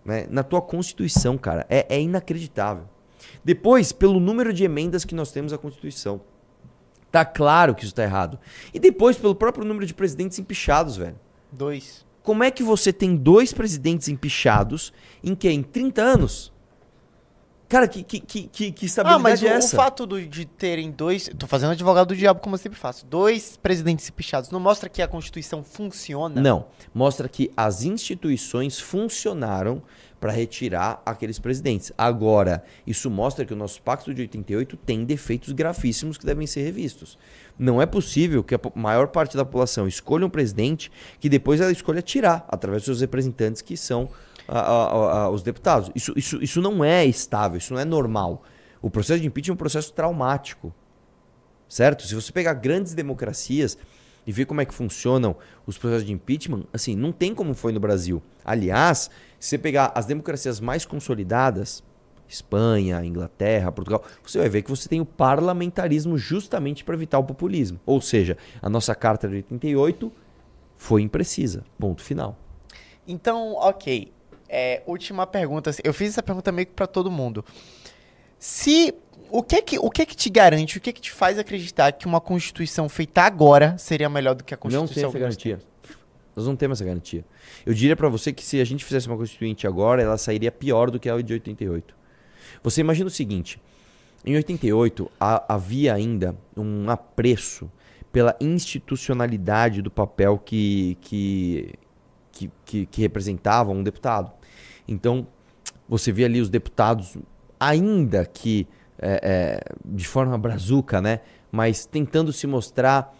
né, na tua Constituição, cara? É, é inacreditável. Depois, pelo número de emendas que nós temos à Constituição. Tá claro que isso tá errado. E depois, pelo próprio número de presidentes empichados, velho. Dois. Como é que você tem dois presidentes empichados em que? Em 30 anos? Cara, que, que, que, que, que Ah, estabilidade mas o, é o essa? fato do- de terem dois. Tô fazendo advogado do diabo, como eu sempre faço. Dois presidentes pichados não mostra que a Constituição funciona? Não. Mostra que as instituições funcionaram para retirar aqueles presidentes. Agora, isso mostra que o nosso Pacto de 88 tem defeitos gravíssimos que devem ser revistos. Não é possível que a maior parte da população escolha um presidente que depois ela escolha tirar, através dos seus representantes, que são a- a- a- os deputados. Isso, isso, isso não é estável, isso não é normal. O processo de impeachment é um processo traumático. Certo? Se você pegar grandes democracias e ver como é que funcionam os processos de impeachment, assim, não tem como foi no Brasil. Aliás, se você pegar as democracias mais consolidadas, Espanha, Inglaterra, Portugal, você vai ver que você tem o parlamentarismo justamente para evitar o populismo. Ou seja, a nossa carta de 88 foi imprecisa. Ponto final. Então, ok. É, última pergunta. Eu fiz essa pergunta meio que pra todo mundo. Se o que que o que que te garante, o que que te faz acreditar que uma constituição feita agora seria melhor do que a Não constituição tem essa garantia. Nós não temos essa garantia. Eu diria para você que se a gente fizesse uma constituinte agora, ela sairia pior do que a de 88. Você imagina o seguinte: em 88 ha- havia ainda um apreço pela institucionalidade do papel que, que, que, que, que representava um deputado. Então, você via ali os deputados, ainda que é, é, de forma brazuca, né? Mas tentando se mostrar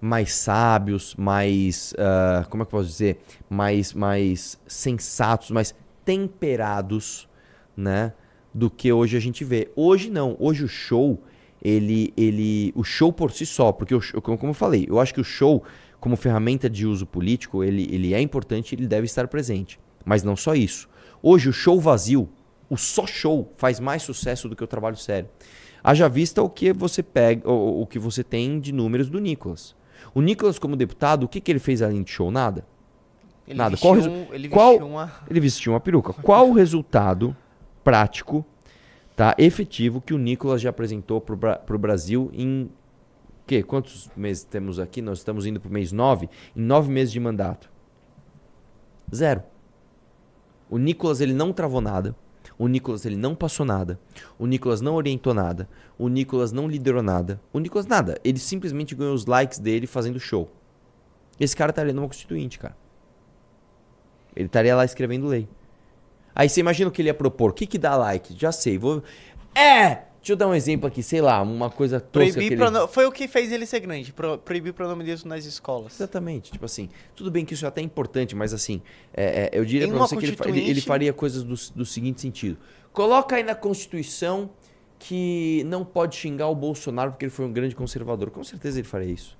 mais sábios, mais. ah, como é que eu posso dizer? Mais, mais sensatos, mais temperados, né? Do que hoje a gente vê. Hoje não. Hoje o show, ele. ele o show por si só, porque o show- como como eu falei, eu acho que o show, como ferramenta de uso político, ele, ele é importante ele deve estar presente. Mas não só isso. Hoje o show vazio, o só show, faz mais sucesso do que o trabalho sério. Haja vista o que você pega, o, o que você tem de números do Nicolas. O Nicolas, como deputado, o que, que ele fez além de show? Nada. Ele Nada. vestiu Qual, resu- ele qual- vestiu uma- ele vestiu uma peruca. Qual o resultado prático, tá, efetivo que o Nicolas já apresentou para o Brasil em quê? Quantos meses temos aqui? Nós estamos indo para o mês 9. Em nove meses de mandato. Zero. O Nicolas ele não travou nada. O Nicolas ele não passou nada. O Nicolas não orientou nada. O Nicolas não liderou nada. O Nicolas nada. Ele simplesmente ganhou os likes dele fazendo show. Esse cara estaria numa constituinte, cara. Ele estaria lá escrevendo lei. Aí você imagina o que ele ia propor. O que que dá like? Já sei. Vou... É! Deixa eu dar um exemplo aqui, sei lá, uma coisa tosca Proibir ele... prono- Foi o que fez ele ser grande. pro- proibir pronome disso nas escolas. Exatamente, tipo assim, tudo bem que isso é até importante, mas assim, é, é, eu diria uma você que ele, ele, constituinte- ele faria coisas do, do seguinte sentido. Coloca aí na Constituição que não pode xingar o Bolsonaro porque ele foi um grande conservador. Com certeza ele faria isso.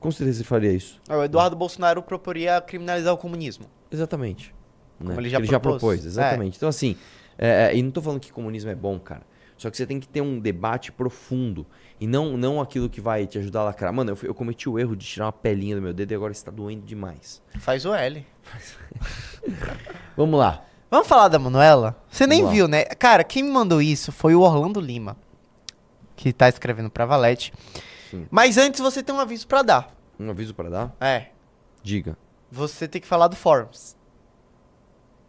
Com certeza ele faria isso. O Eduardo Bolsonaro proporia criminalizar o comunismo. Exatamente. né? ele já ele já propôs. propôs, exatamente. Então assim, é, é, e não tô falando que comunismo é bom, cara. Só que você tem que ter um debate profundo. E não, não aquilo que vai te ajudar a lacrar. Mano, eu, eu cometi o erro de tirar uma pelinha do meu dedo e agora está doendo demais. Faz o L. Vamos lá. Vamos falar da Manuela? Você nem Vamos lá. viu, né? Cara, quem me mandou isso foi o Orlando Lima, que tá escrevendo pra Valete. Sim. Mas antes você tem um aviso pra dar. Um aviso para dar? É. Diga. Você tem que falar do Forms.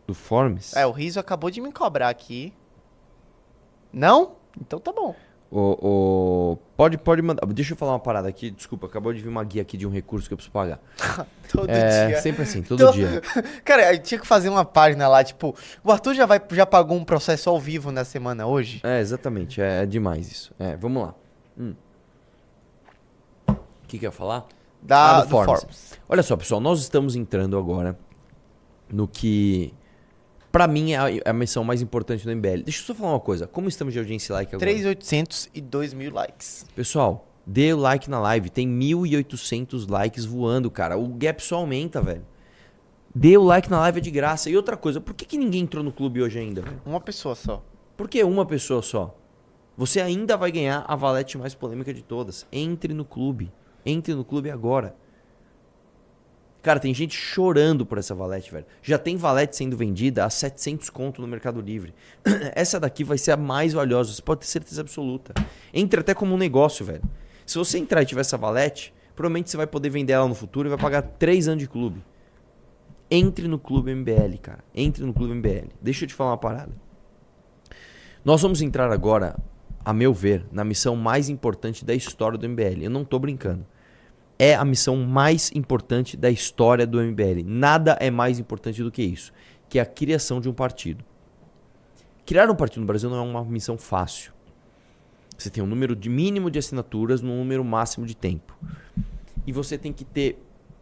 Do Forms? É, o Riso acabou de me cobrar aqui. Não? Então tá bom. O, o- Pode, pode mandar. Deixa eu falar uma parada aqui. Desculpa, acabou de vir uma guia aqui de um recurso que eu preciso pagar. Todo é, dia. sempre assim, todo dia. Cara, eu tinha que fazer uma página lá, tipo, o Arthur já, vai, já pagou um processo ao vivo na semana hoje? É, exatamente. É, é demais isso. É, vamos lá. Hum. O que, que eu ia falar? Da, Ah, do Forms. Olha só, pessoal, nós estamos entrando agora no que, pra mim, é a, é a missão mais importante do MBL. Deixa eu só falar uma coisa. Como estamos de audiência like agora? 3.800 e 2 mil likes. Pessoal, dê o like na live. Tem 1.800 likes voando, cara. O gap só aumenta, velho. Dê o like na live é de graça. E outra coisa, por que, que ninguém entrou no clube hoje ainda? Uma pessoa só. Por que uma pessoa só? Você ainda vai ganhar a valete mais polêmica de todas. Entre no clube. Entre no clube agora. Cara, tem gente chorando por essa valete, velho. Já tem valete sendo vendida a 700 conto no Mercado Livre. essa daqui vai ser a mais valiosa, você pode ter certeza absoluta. Entra até como um negócio, velho. Se você entrar e tiver essa valete, provavelmente você vai poder vender ela no futuro e vai pagar 3 anos de clube. Entre no Clube MBL, cara. Entre no Clube MBL. Deixa eu te falar uma parada. Nós vamos entrar agora, a meu ver, na missão mais importante da história do MBL. Eu não tô brincando. É a missão mais importante da história do MBL. Nada é mais importante do que isso, que é a criação de um partido. Criar um partido no Brasil não é uma missão fácil. Você tem um número de mínimo de assinaturas num número máximo de tempo. E você tem que ter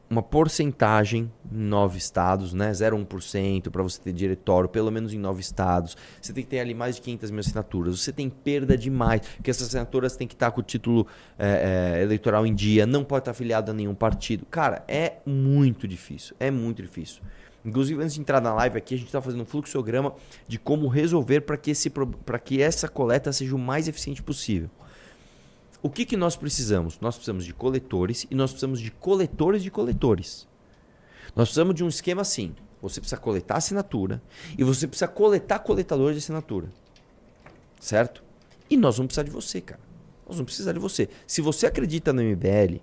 uma porcentagem em nove estados, né? 0,1% para você ter diretório, pelo menos em nove estados. Você tem que ter ali mais de 500 mil assinaturas. Você tem perda demais, porque essas assinaturas têm que estar com o título é, é, eleitoral em dia, não pode estar afiliado a nenhum partido. Cara, é muito difícil, é muito difícil. Inclusive, antes de entrar na live aqui, a gente está fazendo um fluxograma de como resolver para que, esse que essa coleta seja o mais eficiente possível. O que, que nós precisamos? Nós precisamos de coletores e nós precisamos de coletores de coletores. Nós precisamos de um esquema assim. Você precisa coletar assinatura e você precisa coletar coletador de assinatura. Certo? E nós vamos precisar de você, cara. Nós vamos precisar de você. Se você acredita no MBL,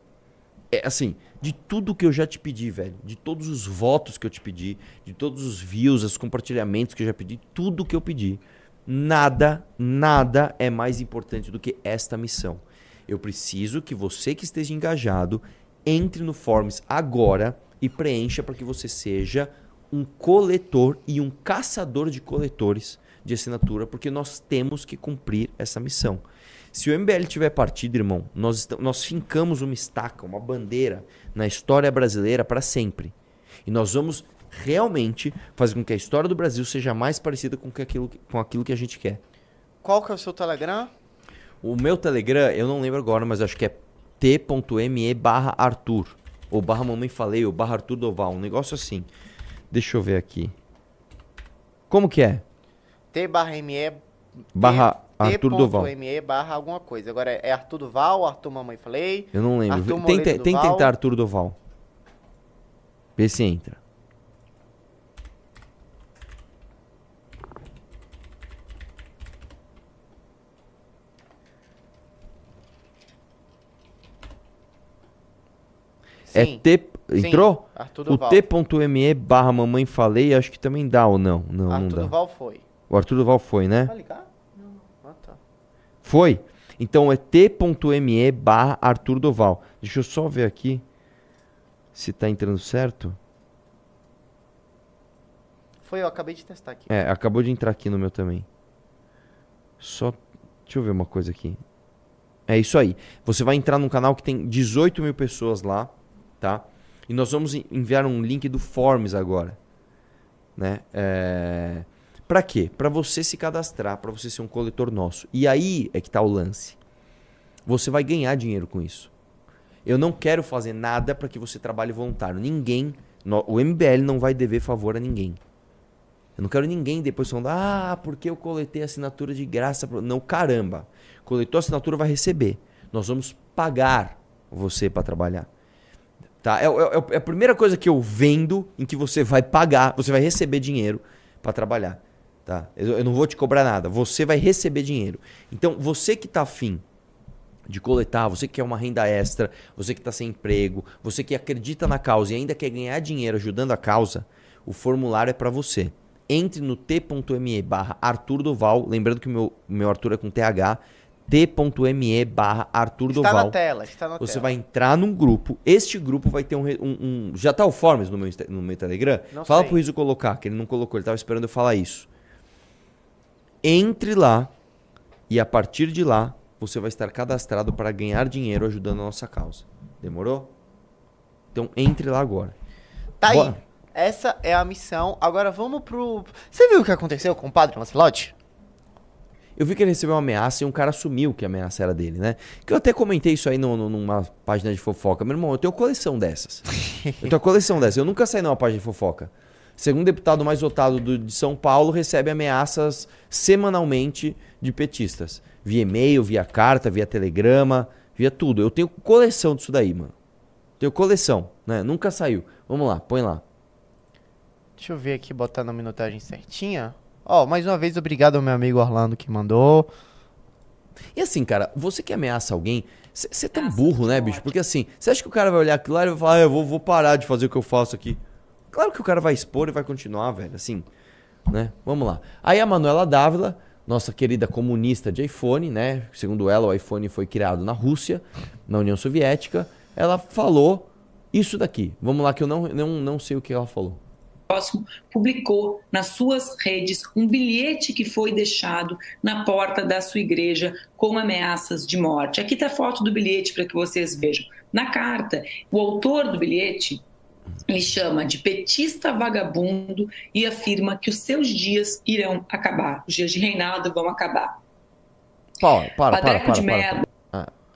é assim, de tudo que eu já te pedi, velho, de todos os votos que eu te pedi, de todos os views, os compartilhamentos que eu já pedi, tudo que eu pedi, nada, nada é mais importante do que esta missão. Eu preciso que você que esteja engajado entre no Forms agora e preencha para que você seja um coletor e um caçador de coletores de assinatura, porque nós temos que cumprir essa missão. Se o MBL tiver partido, irmão, nós, nós fincamos uma estaca, uma bandeira na história brasileira para sempre. E nós vamos realmente fazer com que a história do Brasil seja mais parecida com, que aquilo, com aquilo que a gente quer. Qual que é o seu Telegram? O meu Telegram, eu não lembro agora, mas acho que é t.me barra Arthur. Ou barra Mamãe Falei, ou barra Arthur Doval. Um negócio assim. Deixa eu ver aqui. Como que é? T barra ME. Barra Arthur Doval. T.me barra alguma coisa. Agora é Arthur Duval, Arthur Mamãe Falei. Eu não lembro. Arthur Tenta, tentar Arthur Doval. Vê se entra. É Sim. T. Sim, Entrou? Arthur O Duval. t.me barra mamãe falei, acho que também dá ou não? Não, não Arthur dá. Duval foi. O Arthur Duval foi, né? Vai ligar? Não. Ah, tá. Foi? Então é t.me barra Arthur Doval. Deixa eu só ver aqui se tá entrando certo. Foi, eu acabei de testar aqui. É, acabou de entrar aqui no meu também. Só. Deixa eu ver uma coisa aqui. É isso aí. Você vai entrar num canal que tem 18 mil pessoas lá, tá? E nós vamos en- enviar um link do Forms agora. Né? É... Pra quê? Pra você se cadastrar, pra você ser um coletor nosso. E aí é que tá o lance. Você vai ganhar dinheiro com isso. Eu não quero fazer nada pra que você trabalhe voluntário. Ninguém. O MBL não vai dever favor a ninguém. Eu não quero ninguém depois falando, ah, porque eu coletei assinatura de graça. pro-" Não, caramba. Coletou assinatura, vai receber. Nós vamos pagar você para trabalhar. Tá? É, é- é a primeira coisa que eu vendo em que você vai pagar, você vai receber dinheiro para trabalhar. Tá? Eu, eu não vou te cobrar nada, você vai receber dinheiro. Então, você que tá afim de coletar, você que quer uma renda extra, você que está sem emprego, você que acredita na causa e ainda quer ganhar dinheiro ajudando a causa, o formulário é para você. Entre no t.me barra Arthur Doval, lembrando que o meu, meu Arthur é com TH, t.me barra Arthur Está Doval. na tela, está na Você tela. vai entrar num grupo. Este grupo vai ter um. um- um- já tá o Forms no meu, no meu Telegram? Não Fala sei. pro Riso colocar, que ele não colocou, ele tava esperando eu falar isso. Entre lá e a partir de lá você vai estar cadastrado para ganhar dinheiro ajudando a nossa causa. Demorou? Então entre lá agora. Tá aí. Bora. Essa é a missão. Agora vamos pro. Você viu o que aconteceu com o padre Lancelotti? Eu vi que ele recebeu uma ameaça e um cara assumiu que a ameaça era dele, né? Que eu até comentei isso aí no- no- numa página de fofoca. Meu irmão, eu tenho coleção dessas. eu tenho coleção dessas. Eu nunca saí numa página de fofoca. Segundo deputado mais votado do- de São Paulo, recebe ameaças semanalmente de petistas. Via e-mail, via carta, via telegrama, via tudo. Eu tenho coleção disso daí, mano. Tenho coleção, né? Nunca saiu. Vamos lá, põe lá. Deixa eu ver aqui, botar na minutagem certinha. Ó, mais uma vez, obrigado ao meu amigo Orlando que mandou. E assim, cara, você que ameaça alguém, você é tão burro, né, bicho? Porque assim, você acha que o cara vai olhar aquilo lá e vai falar, ah, eu vou, vou parar de fazer o que eu faço aqui. Claro que o cara vai expor e vai continuar, velho, assim, né? Vamos lá. Aí a Manuela Dávila, nossa querida comunista de iPhone, né? Segundo ela, o iPhone foi criado na Rússia, na União Soviética. Ela falou isso daqui. Vamos lá, que eu não, não, não sei o que ela falou. Próximo publicou nas suas redes um bilhete que foi deixado na porta da sua igreja com ameaças de morte. Aqui está a foto do bilhete para que vocês vejam. Na carta, o autor do bilhete lhe chama de petista vagabundo e afirma que os seus dias irão acabar, os dias de reinado vão acabar. Para, para, para, de para.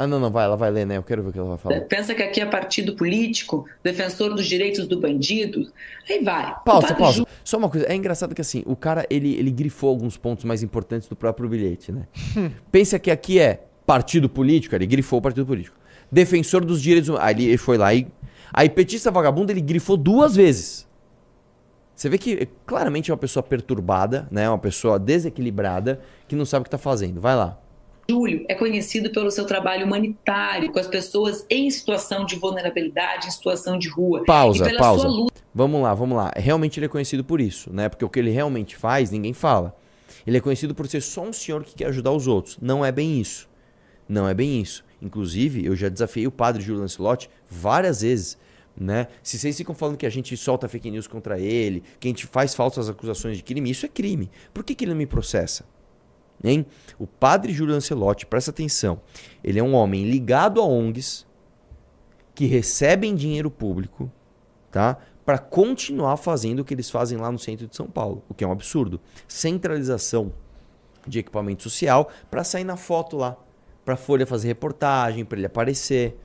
Ah, não, não, vai, ela vai ler, né? Eu quero ver o que ela vai falar. Pensa que aqui é partido político, defensor dos direitos do bandido. Aí vai. Pausa, pausa. Ju- Só uma coisa, é engraçado que assim, o cara, ele, ele grifou alguns pontos mais importantes do próprio bilhete, né? Pensa que aqui é partido político, ele grifou o partido político. Defensor dos direitos humanos. Aí ele foi lá e... Aí petista vagabundo, ele grifou duas vezes. Você vê que claramente é uma pessoa perturbada, né? Uma pessoa desequilibrada, que não sabe o que tá fazendo. Vai lá. Júlio é conhecido pelo seu trabalho humanitário com as pessoas em situação de vulnerabilidade, em situação de rua. Pausa, pela pausa. sua luta Vamos lá, vamos lá. Realmente ele é conhecido por isso, né? Porque o que ele realmente faz, ninguém fala. Ele é conhecido por ser só um senhor que quer ajudar os outros. Não é bem isso. Não é bem isso. Inclusive, eu já desafiei o padre Júlio Lancelotti várias vezes, né? Se vocês ficam falando que a gente solta fake news contra ele, que a gente faz falsas acusações de crime, isso é crime. Por que, que ele não me processa? Hein? O padre Júlio Lancelotti, presta atenção, ele é um homem ligado a ONGs que recebem dinheiro público, tá? Para continuar fazendo o que eles fazem lá no centro de São Paulo, o que é um absurdo. Centralização de equipamento social para sair na foto lá, para Folha fazer reportagem, para ele aparecer.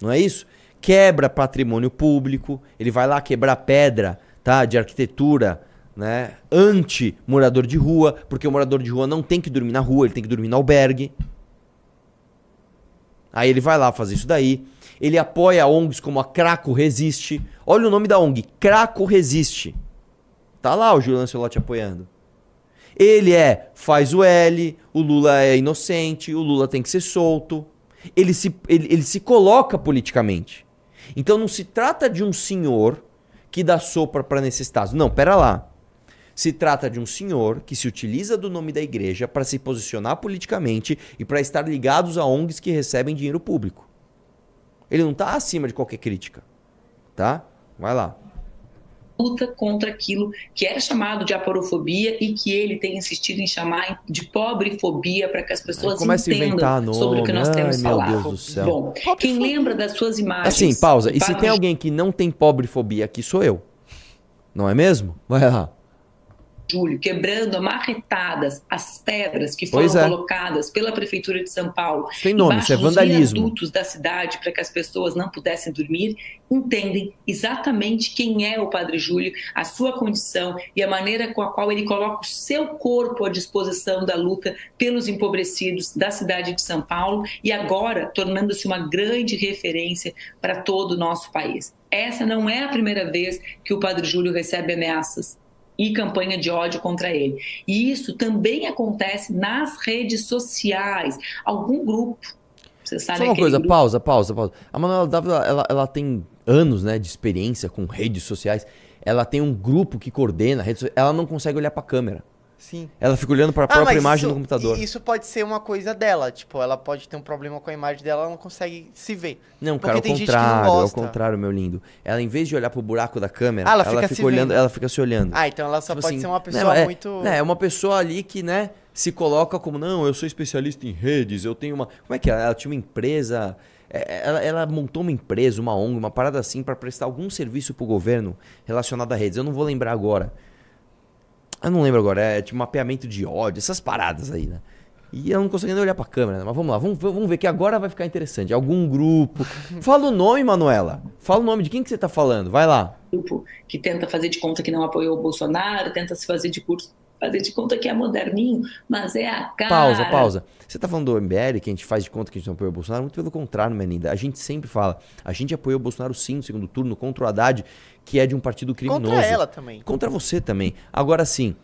Não é isso? Quebra patrimônio público, ele vai lá quebrar pedra, tá? De arquitetura, né? Anti morador de rua, porque o morador de rua não tem que dormir na rua, ele tem que dormir no albergue. Aí ele vai lá fazer isso daí. Ele apoia ONGs como a Craco Resiste. Olha o nome da ONG, Craco Resiste. Tá lá o Júlio Lancelotti apoiando. Ele é faz o L, o Lula é inocente, o Lula tem que ser solto. Ele se, ele, ele se coloca politicamente. Então não se trata de um senhor que dá sopa para necessitados. Não, pera lá. Se trata de um senhor que se utiliza do nome da igreja para se posicionar politicamente e para estar ligados a ONGs que recebem dinheiro público. Ele não está acima de qualquer crítica. Tá? Vai lá. luta contra aquilo que é chamado de aporofobia e que ele tem insistido em chamar de pobrefobia para que as pessoas começa a inventar entendam sobre o que nós nome. temos meu falado. Deus do céu. Bom, quem lembra das suas imagens? Assim, pausa. E se tem alguém que não tem pobrefobia aqui, sou eu. Não é mesmo? Vai lá. Júlio, quebrando a marretadas as pedras que foram é. colocadas pela Prefeitura de São Paulo Tem nome, isso é vandalismo. viadutos da cidade para que as pessoas não pudessem dormir, entendem exatamente quem é o Padre Júlio, a sua condição e a maneira com a qual ele coloca o seu corpo à disposição da luta pelos empobrecidos da cidade de São Paulo e agora tornando-se uma grande referência para todo o nosso país. Essa não é a primeira vez que o Padre Júlio recebe ameaças e campanha de ódio contra ele. E isso também acontece nas redes sociais. Algum grupo, você sabe Só uma coisa, grupo pausa, pausa, pausa. A Manuela Dávila, ela, ela tem anos, né, de experiência com redes sociais. Ela tem um grupo que coordena redes sociais. Ela não consegue olhar pra câmera. Sim. Ela fica olhando pra Ah, própria mas imagem isso- no computador. Isso pode ser uma coisa dela. Tipo, ela pode ter um problema com a imagem dela, ela não consegue se ver. Não, cara, ao contrário, ao contrário, meu lindo. Ela, em vez de olhar pro buraco da câmera, Ah, ela ela, fica fica, se olhando, vendo. ela fica se olhando. Ah, então ela só Tipo pode assim, ser uma né, pessoa é, muito. né, É uma pessoa ali que, né, se coloca como, não, eu sou especialista em redes, eu tenho uma. Como é que é? Ela tinha uma empresa. é, Ela, ela montou uma empresa, uma ONG, uma parada assim, pra prestar algum serviço pro governo relacionado a redes. Eu não vou lembrar agora. Eu não lembro agora, é tipo mapeamento de ódio, essas paradas aí, né? E ela não consegue nem olhar pra câmera, né? Mas vamos lá, vamos, vamos ver que agora vai ficar interessante. Algum grupo. Fala o nome, Manuela. Fala o nome de quem que você tá falando. Vai lá. grupo que tenta fazer de conta que não apoiou o Bolsonaro, tenta se fazer de curso, fazer de conta que é moderninho, mas é a cara. Pausa, pausa. Você tá falando do MBL, que a gente faz de conta que a gente não apoia o Bolsonaro? Muito pelo contrário, minha linda. A gente sempre fala, a gente apoiou o Bolsonaro sim no segundo turno contra o Haddad, que é de um partido criminoso. Contra ela também. Contra você também. Agora sim,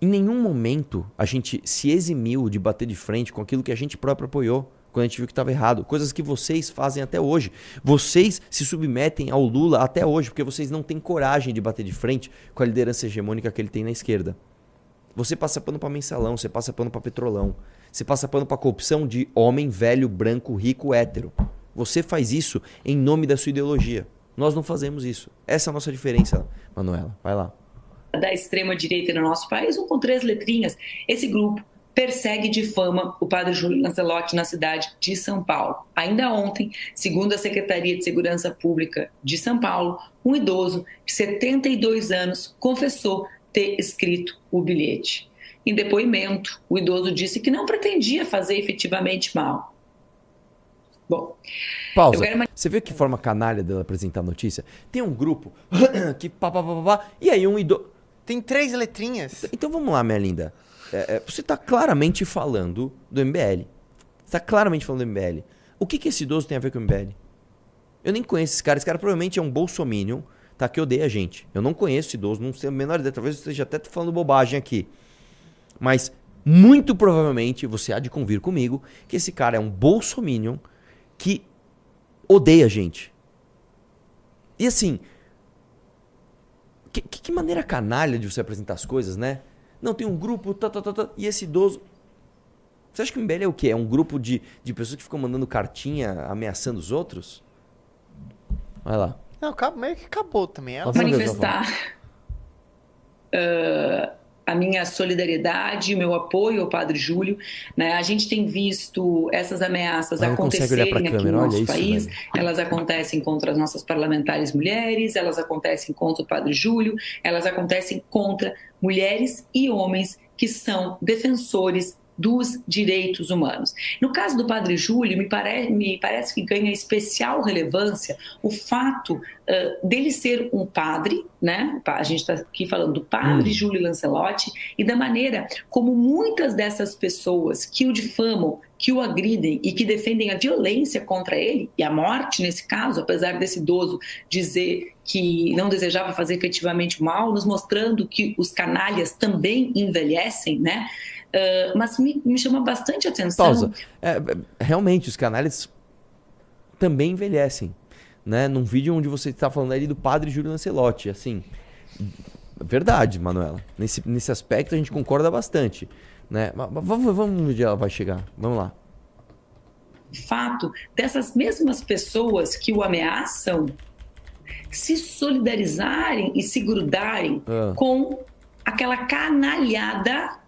em nenhum momento a gente se eximiu de bater de frente com aquilo que a gente próprio apoiou. Quando a gente viu que estava errado. Coisas que vocês fazem até hoje. Vocês se submetem ao Lula até hoje, porque vocês não têm coragem de bater de frente com a liderança hegemônica que ele tem na esquerda. Você passa pano pra mensalão, você passa pano pra petrolão. Você passa pano pra corrupção de homem velho, branco, rico, hétero. Você faz isso em nome da sua ideologia. Nós não fazemos isso. Essa é a nossa diferença, Manuela. Vai lá. da extrema-direita no nosso país, um com três letrinhas. Esse grupo persegue e difama o padre Júlio Lancelotti na cidade de São Paulo. Ainda ontem, segundo a Secretaria de Segurança Pública de São Paulo, um idoso de 72 anos confessou ter escrito o bilhete. Em depoimento, o idoso disse que não pretendia fazer efetivamente mal. Bom, Pausa. Quero Você viu que forma canalha dela apresentar a notícia? Tem um grupo que pá, pá, pá, pá, pá, e aí um idoso... Tem três letrinhas. Então vamos lá, minha linda. É, é, você está claramente falando do MBL. Você tá claramente falando do MBL. O que, que esse idoso tem a ver com o MBL? Eu nem conheço esse cara. Esse cara provavelmente é um bolsominion, tá? Que odeia a gente. Eu não conheço idoso, não sei a menor ideia. Talvez eu esteja até falando bobagem aqui. Mas, muito provavelmente, você há de convir comigo que esse cara é um bolsominion que odeia a gente. E assim, que, que- que maneira canalha de você apresentar as coisas, né? Não, tem um grupo, tá, tá, tá, tá, e esse idoso. Você acha que o MBL é o quê? É um grupo de, de pessoas que ficam mandando cartinha ameaçando os outros? Vai lá. Não, acabou- meio que acabou também. Ela... Manifestar ah, a minha solidariedade, o meu apoio ao Padre Júlio. Né? A gente tem visto essas ameaças Ela acontecerem aqui câmera, no nosso isso, país. velho. Elas acontecem contra as nossas parlamentares mulheres, elas acontecem contra o Padre Júlio, elas acontecem contra mulheres e homens que são defensores dos direitos humanos. No caso do Padre Júlio, me, pare- me parece que ganha especial relevância o fato ah, dele ser um padre, né? A gente está aqui falando do Padre Hum. Júlio Lancelotti e da maneira como muitas dessas pessoas que o difamam, que o agridem e que defendem a violência contra ele e a morte nesse caso, apesar desse idoso dizer que não desejava fazer efetivamente mal, nos mostrando que os canalhas também envelhecem, né? Ah, mas me, me chama bastante atenção. Pausa. É, realmente, os canais também envelhecem. Né? Num vídeo onde você está falando ali do padre Júlio Lancelotti. Assim, verdade, Manuela. Nesse, nesse aspecto a gente concorda bastante. Né? Mas vamos, vamos onde ela vai chegar. Vamos lá. fato dessas mesmas pessoas que o ameaçam se solidarizarem e se grudarem Ah. com aquela canalhada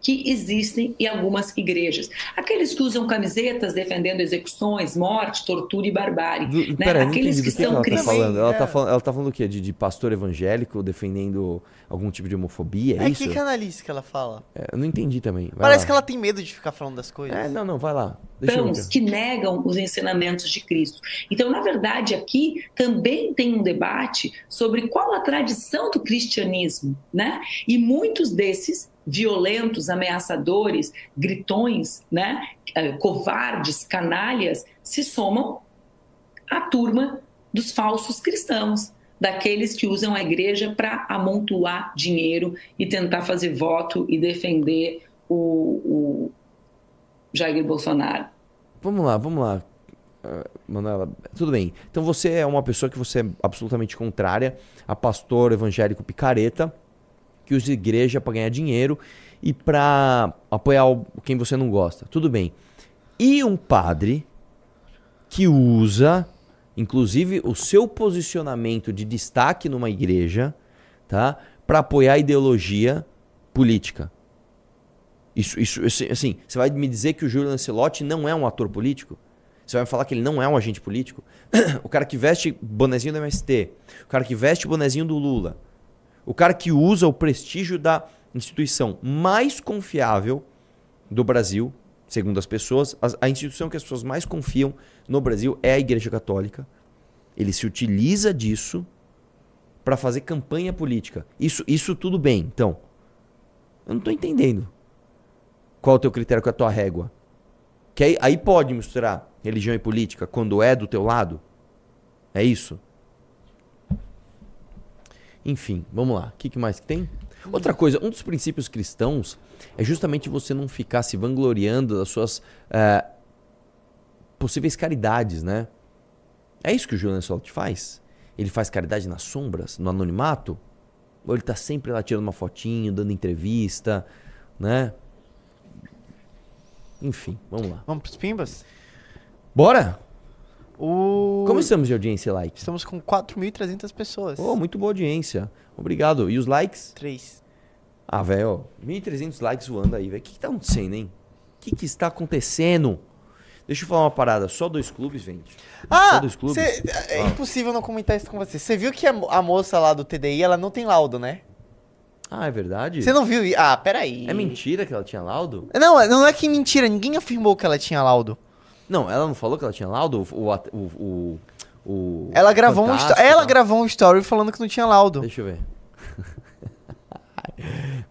que existem em algumas igrejas. Aqueles que usam camisetas defendendo execuções, morte, tortura e barbárie. Do, né? pera, Aqueles entendi que que, são ela tá cristãos. falando. Ela, tá é. falando. ela tá falando o quê? De, de pastor evangélico defendendo algum tipo de homofobia? É, É isso? que canalice que ela fala. É, eu não entendi também. Vai Parece lá. que ela tem medo de ficar falando das coisas. É, não, não, vai lá. Cristãos que negam os ensinamentos de Cristo. Então, na verdade, aqui também tem um debate sobre qual a tradição do cristianismo, né? E muitos desses violentos, ameaçadores, gritões, né? eh, covardes, canalhas, se somam à turma dos falsos cristãos, daqueles que usam a igreja para amontoar dinheiro e tentar fazer voto e defender o, o Jair Bolsonaro. Vamos lá, vamos lá. Ah, Manuela, tudo bem. Então você é uma pessoa que você é absolutamente contrária a pastor evangélico picareta que usa igreja para ganhar dinheiro e para apoiar quem você não gosta. Tudo bem. E um padre que usa, inclusive, o seu posicionamento de destaque numa igreja, tá, para apoiar a ideologia política. Isso, isso, assim, você vai me dizer que o Júlio Lancelotti não é um ator político? Você vai me falar que ele não é um agente político? o cara que veste bonezinho do MST, o cara que veste bonezinho do Lula, o cara que usa o prestígio da instituição mais confiável do Brasil, segundo as pessoas, a, a instituição que as pessoas mais confiam no Brasil é a Igreja Católica. Ele se utiliza disso para fazer campanha política. Isso, isso tudo bem. Então, eu não estou entendendo. Qual é o teu critério, qual é a tua régua? Que aí, aí pode misturar religião e política quando é do teu lado? É isso? Enfim, vamos lá. O que, que mais que tem? Outra coisa, um dos princípios cristãos é justamente você não ficar se vangloriando das suas eh, possíveis caridades, né? É isso que o Julian Salt faz? Ele faz caridade nas sombras, no anonimato? Ou ele tá sempre lá tirando uma fotinho, dando entrevista, né? Enfim, vamos lá. Vamos pros pimbas? Bora? O... Como estamos de audiência e like? Estamos com 4.300 pessoas. Oh, muito boa audiência. Obrigado. E os likes? Três. Ah, velho, 1.300 likes voando aí, velho. O que, que tá acontecendo, hein? O que, que está acontecendo? Deixa eu falar uma parada. Só dois clubes vende. Só Ah, dois clubes? cê- é Ah. impossível não comentar isso com você. Você viu que a, a moça lá do TDI, ela não tem laudo, né? Ah, é verdade? Você não viu? Ah, peraí. É mentira que ela tinha laudo? Não, não é que mentira. Ninguém afirmou que ela tinha laudo. Não, ela não falou que ela tinha laudo? O, o, o, o- Ela gravou, um ela tal? gravou um story falando que não tinha laudo. Deixa eu ver.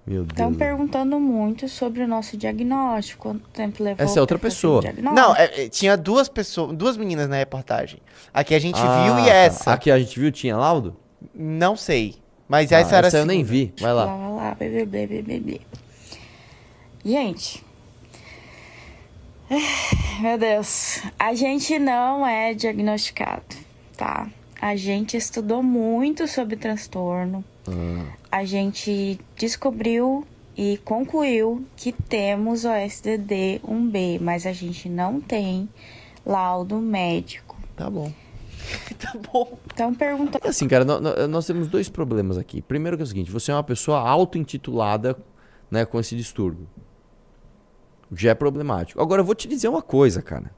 Meu Deus. Estão perguntando muito sobre o nosso diagnóstico. Quanto tempo levou? Essa é outra pessoa. o diagnóstico? Não, é- é, tinha duas pessoas, duas meninas na reportagem. A que a gente Ah, viu e tá. essa. A que a gente viu tinha laudo? Não sei. Mas Ah, essa era essa eu nem vi. Vai lá. Lá, lá, blá, blá, blá. Gente. Meu Deus. A gente não é diagnosticado, tá? A gente estudou muito sobre transtorno. A gente descobriu e concluiu que temos o SDD-1B, mas a gente não tem laudo médico. Tá bom. tá bom. Então pergunta. Assim, cara, nó- nó- nós, temos dois problemas aqui. Primeiro que é o seguinte, você é uma pessoa auto-intitulada né, com esse distúrbio. Já é problemático. Agora, eu vou te dizer uma coisa, cara.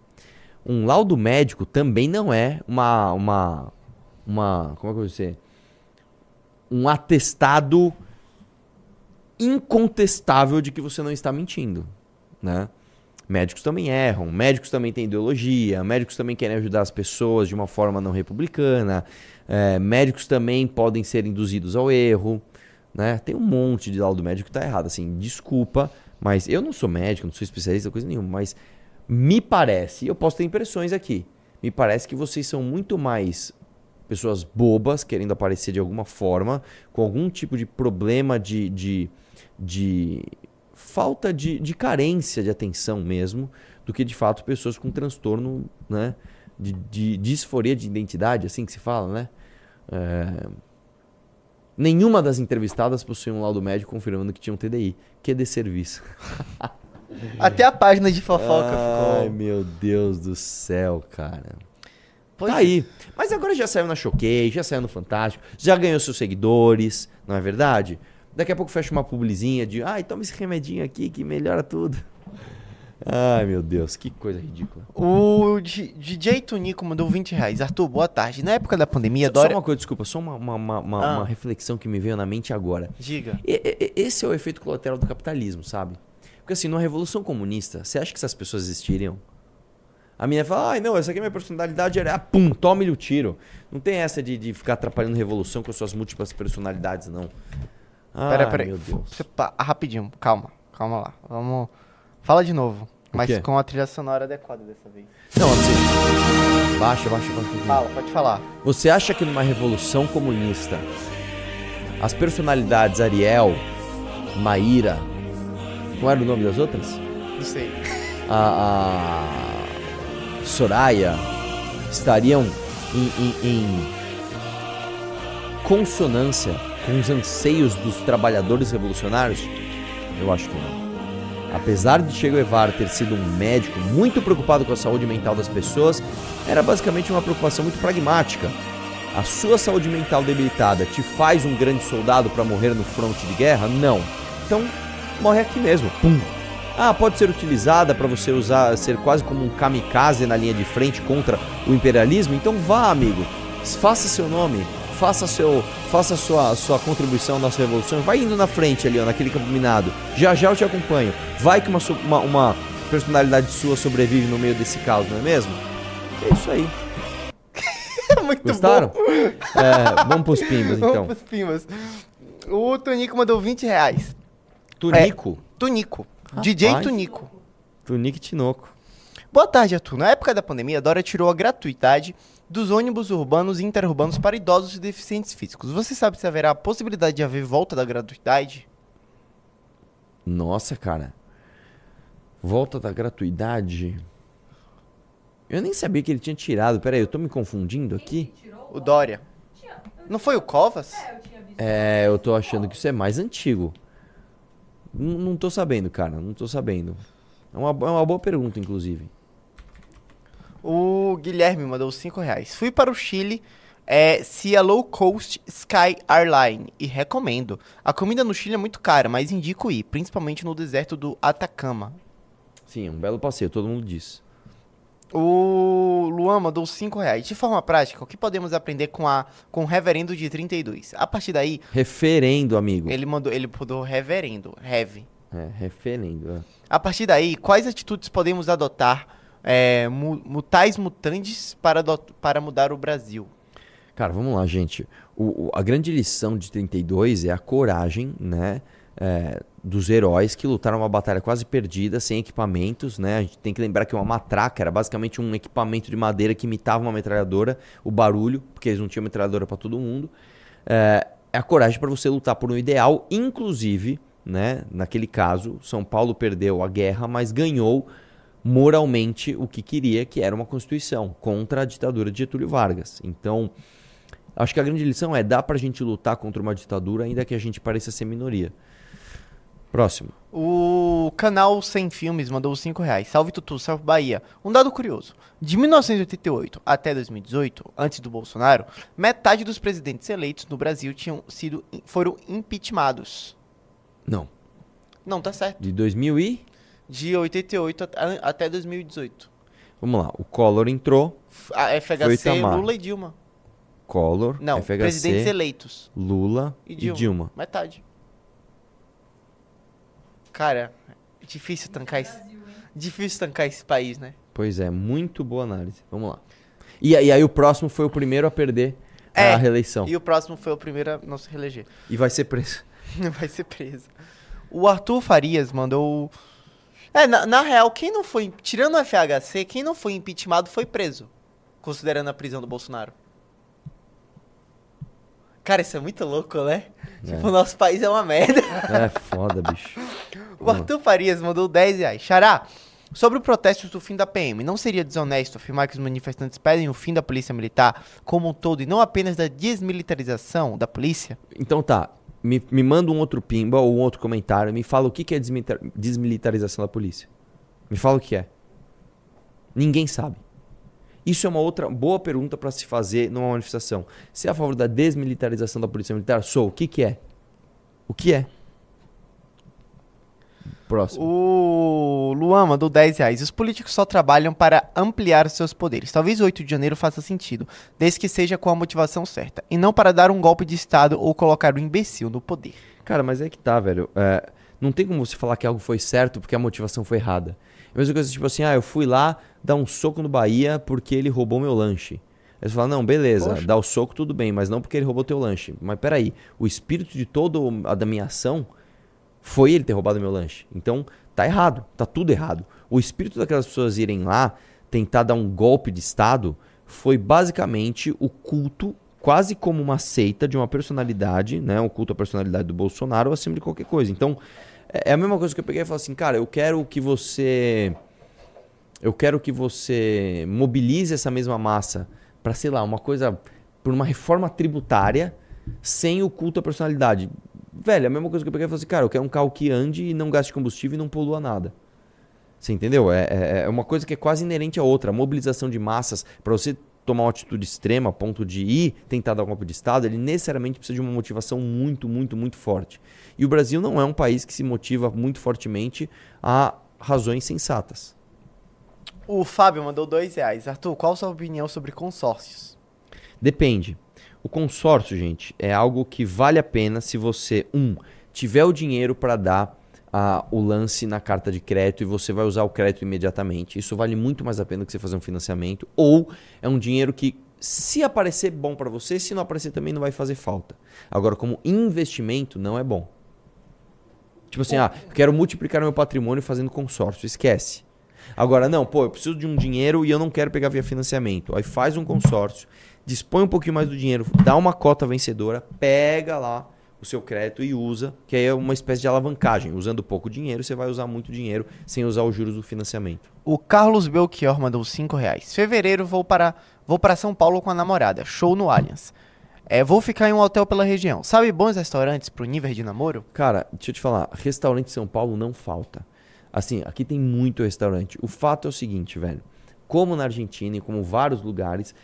Um laudo médico também não é uma... uma, uma como é que eu vou dizer? Um atestado incontestável de que você não está mentindo, né? Médicos também erram, médicos também têm ideologia, médicos também querem ajudar as pessoas de uma forma não republicana, é, médicos também podem ser induzidos ao erro, né? Tem um monte de laudo médico que está errado, assim, desculpa, mas eu não sou médico, não sou especialista, coisa nenhuma, mas me parece, eu posso ter impressões aqui, me parece que vocês são muito mais pessoas bobas querendo aparecer de alguma forma, com algum tipo de problema de, de, de falta de, de carência de atenção mesmo, do que de fato pessoas com transtorno né, de, de disforia de identidade, assim que se fala, né? É, Nenhuma das entrevistadas possui um laudo médico confirmando que tinham TDI. Que de serviço. Até a página de fofoca Ai, ficou. meu Deus do céu, cara. Pois tá é. aí. Mas agora já saiu na Choquei, já saiu no Fantástico, já ganhou seus seguidores, não é verdade? Daqui a pouco fecha uma publizinha de, ai, toma esse remedinho aqui que melhora tudo. Ai, meu Deus, que coisa ridícula. O DJ Tunico mandou 20 reais. Arthur, boa tarde. Na época da pandemia, Só Dória... uma coisa, desculpa, só uma, uma, uma, Ah. uma reflexão que me veio na mente agora. Diga. E- e- esse é o efeito colateral do capitalismo, sabe? Porque assim, numa revolução comunista, você acha que essas pessoas existiriam? A minha fala, ai não, essa aqui é minha personalidade, era, ah, pum, tome-lhe o tiro. Não tem essa de, de ficar atrapalhando revolução com suas múltiplas personalidades, não. Pera, Ai, pera aí. meu Deus. Você ah, rapidinho, calma. Calma lá. Vamos... Fala de novo. Mas com a trilha sonora adequada dessa vez. Não, assim, baixa, baixa, baixa. Fala, pode falar. Você acha que numa revolução comunista as personalidades Ariel, Maíra, qual era o nome das outras? Não sei. A, a Soraya estariam em, em- em consonância com os anseios dos trabalhadores revolucionários? Eu acho que não. Apesar de Che Guevara ter sido um médico muito preocupado com a saúde mental das pessoas, era basicamente uma preocupação muito pragmática. A sua saúde mental debilitada te faz um grande soldado para morrer no fronte de guerra? Não. Então, morre aqui mesmo. Pum. Ah, pode ser utilizada para você usar, ser quase como um kamikaze na linha de frente contra o imperialismo? Então vá, amigo. Faça seu nome, faça seu, faça sua sua contribuição à nossa revolução. Vai indo na frente ali, ó, naquele campo minado. Já já eu te acompanho. Vai que uma, uma, uma personalidade sua sobrevive no meio desse caos, não é mesmo? É isso aí. Muito Gostaram? bom. É, vamos pros pimbas, então. Vamos pros pimbas. O Tunico mandou 20 reais. Tunico? Tunico. DJ Rapaz. Tunico. Tunico e Tinoco. Boa tarde, Arthur. Na época da pandemia, a Dória tirou a gratuidade dos ônibus urbanos e interurbanos para idosos e deficientes físicos. Você sabe se haverá a possibilidade de haver volta da gratuidade? Nossa, cara. Volta da gratuidade. Eu nem sabia que ele tinha tirado. Pera aí, eu tô me confundindo aqui? O Dória. Não foi o Covas? É, eu tô achando que isso é mais antigo. N- não tô sabendo, cara. Não tô sabendo. É uma, é uma boa pergunta, inclusive. O Guilherme mandou 5 reais. Fui para o Chile, é, Cia Low Coast Sky Airline e recomendo. A comida no Chile é muito cara, mas indico ir, principalmente no deserto do Atacama. Sim, um belo passeio, todo mundo diz. O Luan mandou 5 reais. De forma prática, o que podemos aprender com, a, com o reverendo de 32? A partir daí, Referendo, amigo. ele mandou, ele mandou reverendo, rev. É, referendo. é. A partir daí, quais atitudes podemos adotar É, mu- mutais mutandis para, para mudar o Brasil. Cara, vamos lá, gente. O- o- a grande lição de 32 é a coragem, né? é, dos heróis que lutaram uma batalha quase perdida, sem equipamentos, né? A gente tem que lembrar que uma matraca era basicamente um equipamento de madeira que imitava uma metralhadora, o barulho, porque eles não tinham metralhadora para todo mundo. É, é a coragem para você lutar por um ideal, inclusive, né? Naquele caso, São Paulo perdeu a guerra, mas ganhou moralmente o que queria, que era uma constituição contra a ditadura de Getúlio Vargas. Então, acho que a grande lição é dá pra gente lutar contra uma ditadura ainda que a gente pareça ser minoria. Próximo. O canal Sem Filmes mandou 5 reais. Salve Tutu, salve Bahia. Um dado curioso. De 1988 até 2018, antes do Bolsonaro, metade dos presidentes eleitos no Brasil tinham sido, foram impeachmentados. Não. Não, tá certo. De 2000 e De 88 at- a- até 2018. Vamos lá, o Collor entrou, A Foi FHC, Itamar. Lula e Dilma. Collor, Não, FHC, presidentes eleitos. Lula E e Dilma. Dilma. Metade. Cara, difícil tancar esse, difícil tancar esse país, né? Pois é, muito boa análise. Vamos lá. E, aí- e aí o próximo foi o primeiro a perder É, a reeleição. E o próximo foi o primeiro a não se reeleger. E vai ser preso. Vai ser preso. O Arthur Farias mandou. É, na, na real, quem não foi. Tirando o FHC, quem não foi impeachmentado foi preso. Considerando a prisão do Bolsonaro. Cara, isso é muito louco, né? É. Tipo, o nosso país é uma merda. É foda, bicho. O Arthur Farias mandou 10 reais. Xará, sobre o protesto do fim da PM, não seria desonesto afirmar que os manifestantes pedem o fim da polícia militar como um todo e não apenas da desmilitarização da polícia? Então tá, me, me manda um outro pimba ou um outro comentário, me fala o que, que é desmilitar- desmilitarização da polícia. Me fala o que é. Ninguém sabe. Isso é uma outra boa pergunta para se fazer numa manifestação. Se é a favor da desmilitarização da polícia militar, sou. O que, que é? O que é? Próximo. O Luan mandou 10 reais. Os políticos só trabalham para ampliar seus poderes. Talvez o 8 de janeiro faça sentido, desde que seja com a motivação certa, e não para dar um golpe de Estado ou colocar o imbecil no poder. Cara, mas é que tá, velho. É, não tem como você falar que algo foi certo porque a motivação foi errada. É a mesma coisa, tipo assim, ah, eu fui lá dar um soco no Bahia porque ele roubou meu lanche. Aí você fala, não, beleza, Poxa. dá o soco, tudo bem, mas não porque ele roubou teu lanche. Mas peraí, o espírito de toda a da minha ação foi ele ter roubado meu lanche. Então, tá errado, tá tudo errado. O espírito daquelas pessoas irem lá tentar dar um golpe de Estado foi basicamente o culto, quase como uma seita de uma personalidade, né? O culto à personalidade do Bolsonaro acima de qualquer coisa. Então, é é a mesma coisa que eu peguei e falei assim, cara, eu quero que você. Eu quero que você mobilize essa mesma massa para, sei lá, uma coisa. por uma reforma tributária sem o culto à personalidade. Velho, é a mesma coisa que eu peguei e falei assim, cara, eu quero um carro que ande e não gaste combustível e não polua nada. Você entendeu? É, é, é uma coisa que é quase inerente à outra. A mobilização de massas, para você tomar uma atitude extrema, a ponto de ir tentar dar um golpe de Estado, ele necessariamente precisa de uma motivação muito, muito, muito forte. E o Brasil não é um país que se motiva muito fortemente a razões sensatas. O Fábio mandou 2 reais. Arthur, qual a sua opinião sobre consórcios? Depende. O consórcio, gente, é algo que vale a pena se você, um, tiver o dinheiro para dar ah, o lance na carta de crédito e você vai usar o crédito imediatamente. Isso vale muito mais a pena que você fazer um financiamento. Ou é um dinheiro que, se aparecer, bom para você, se não aparecer também não vai fazer falta. Agora, como investimento, não é bom. Tipo assim, ah, quero multiplicar meu patrimônio fazendo consórcio. Esquece. Agora, não, pô, eu preciso de um dinheiro e eu não quero pegar via financiamento. Aí faz um consórcio, dispõe um pouquinho mais do dinheiro, dá uma cota vencedora, pega lá o seu crédito e usa, que aí é uma espécie de alavancagem. Usando pouco dinheiro, você vai usar muito dinheiro sem usar os juros do financiamento. O Carlos Belchior mandou 5 reais. Fevereiro vou para, vou para São Paulo com a namorada. Show no Allianz. É, vou ficar em um hotel pela região. Sabe bons restaurantes pro nível de namoro? Cara, deixa eu te falar, restaurante em São Paulo não falta. Assim, aqui tem muito restaurante. O fato é o seguinte, velho. Como na Argentina e como vários lugares,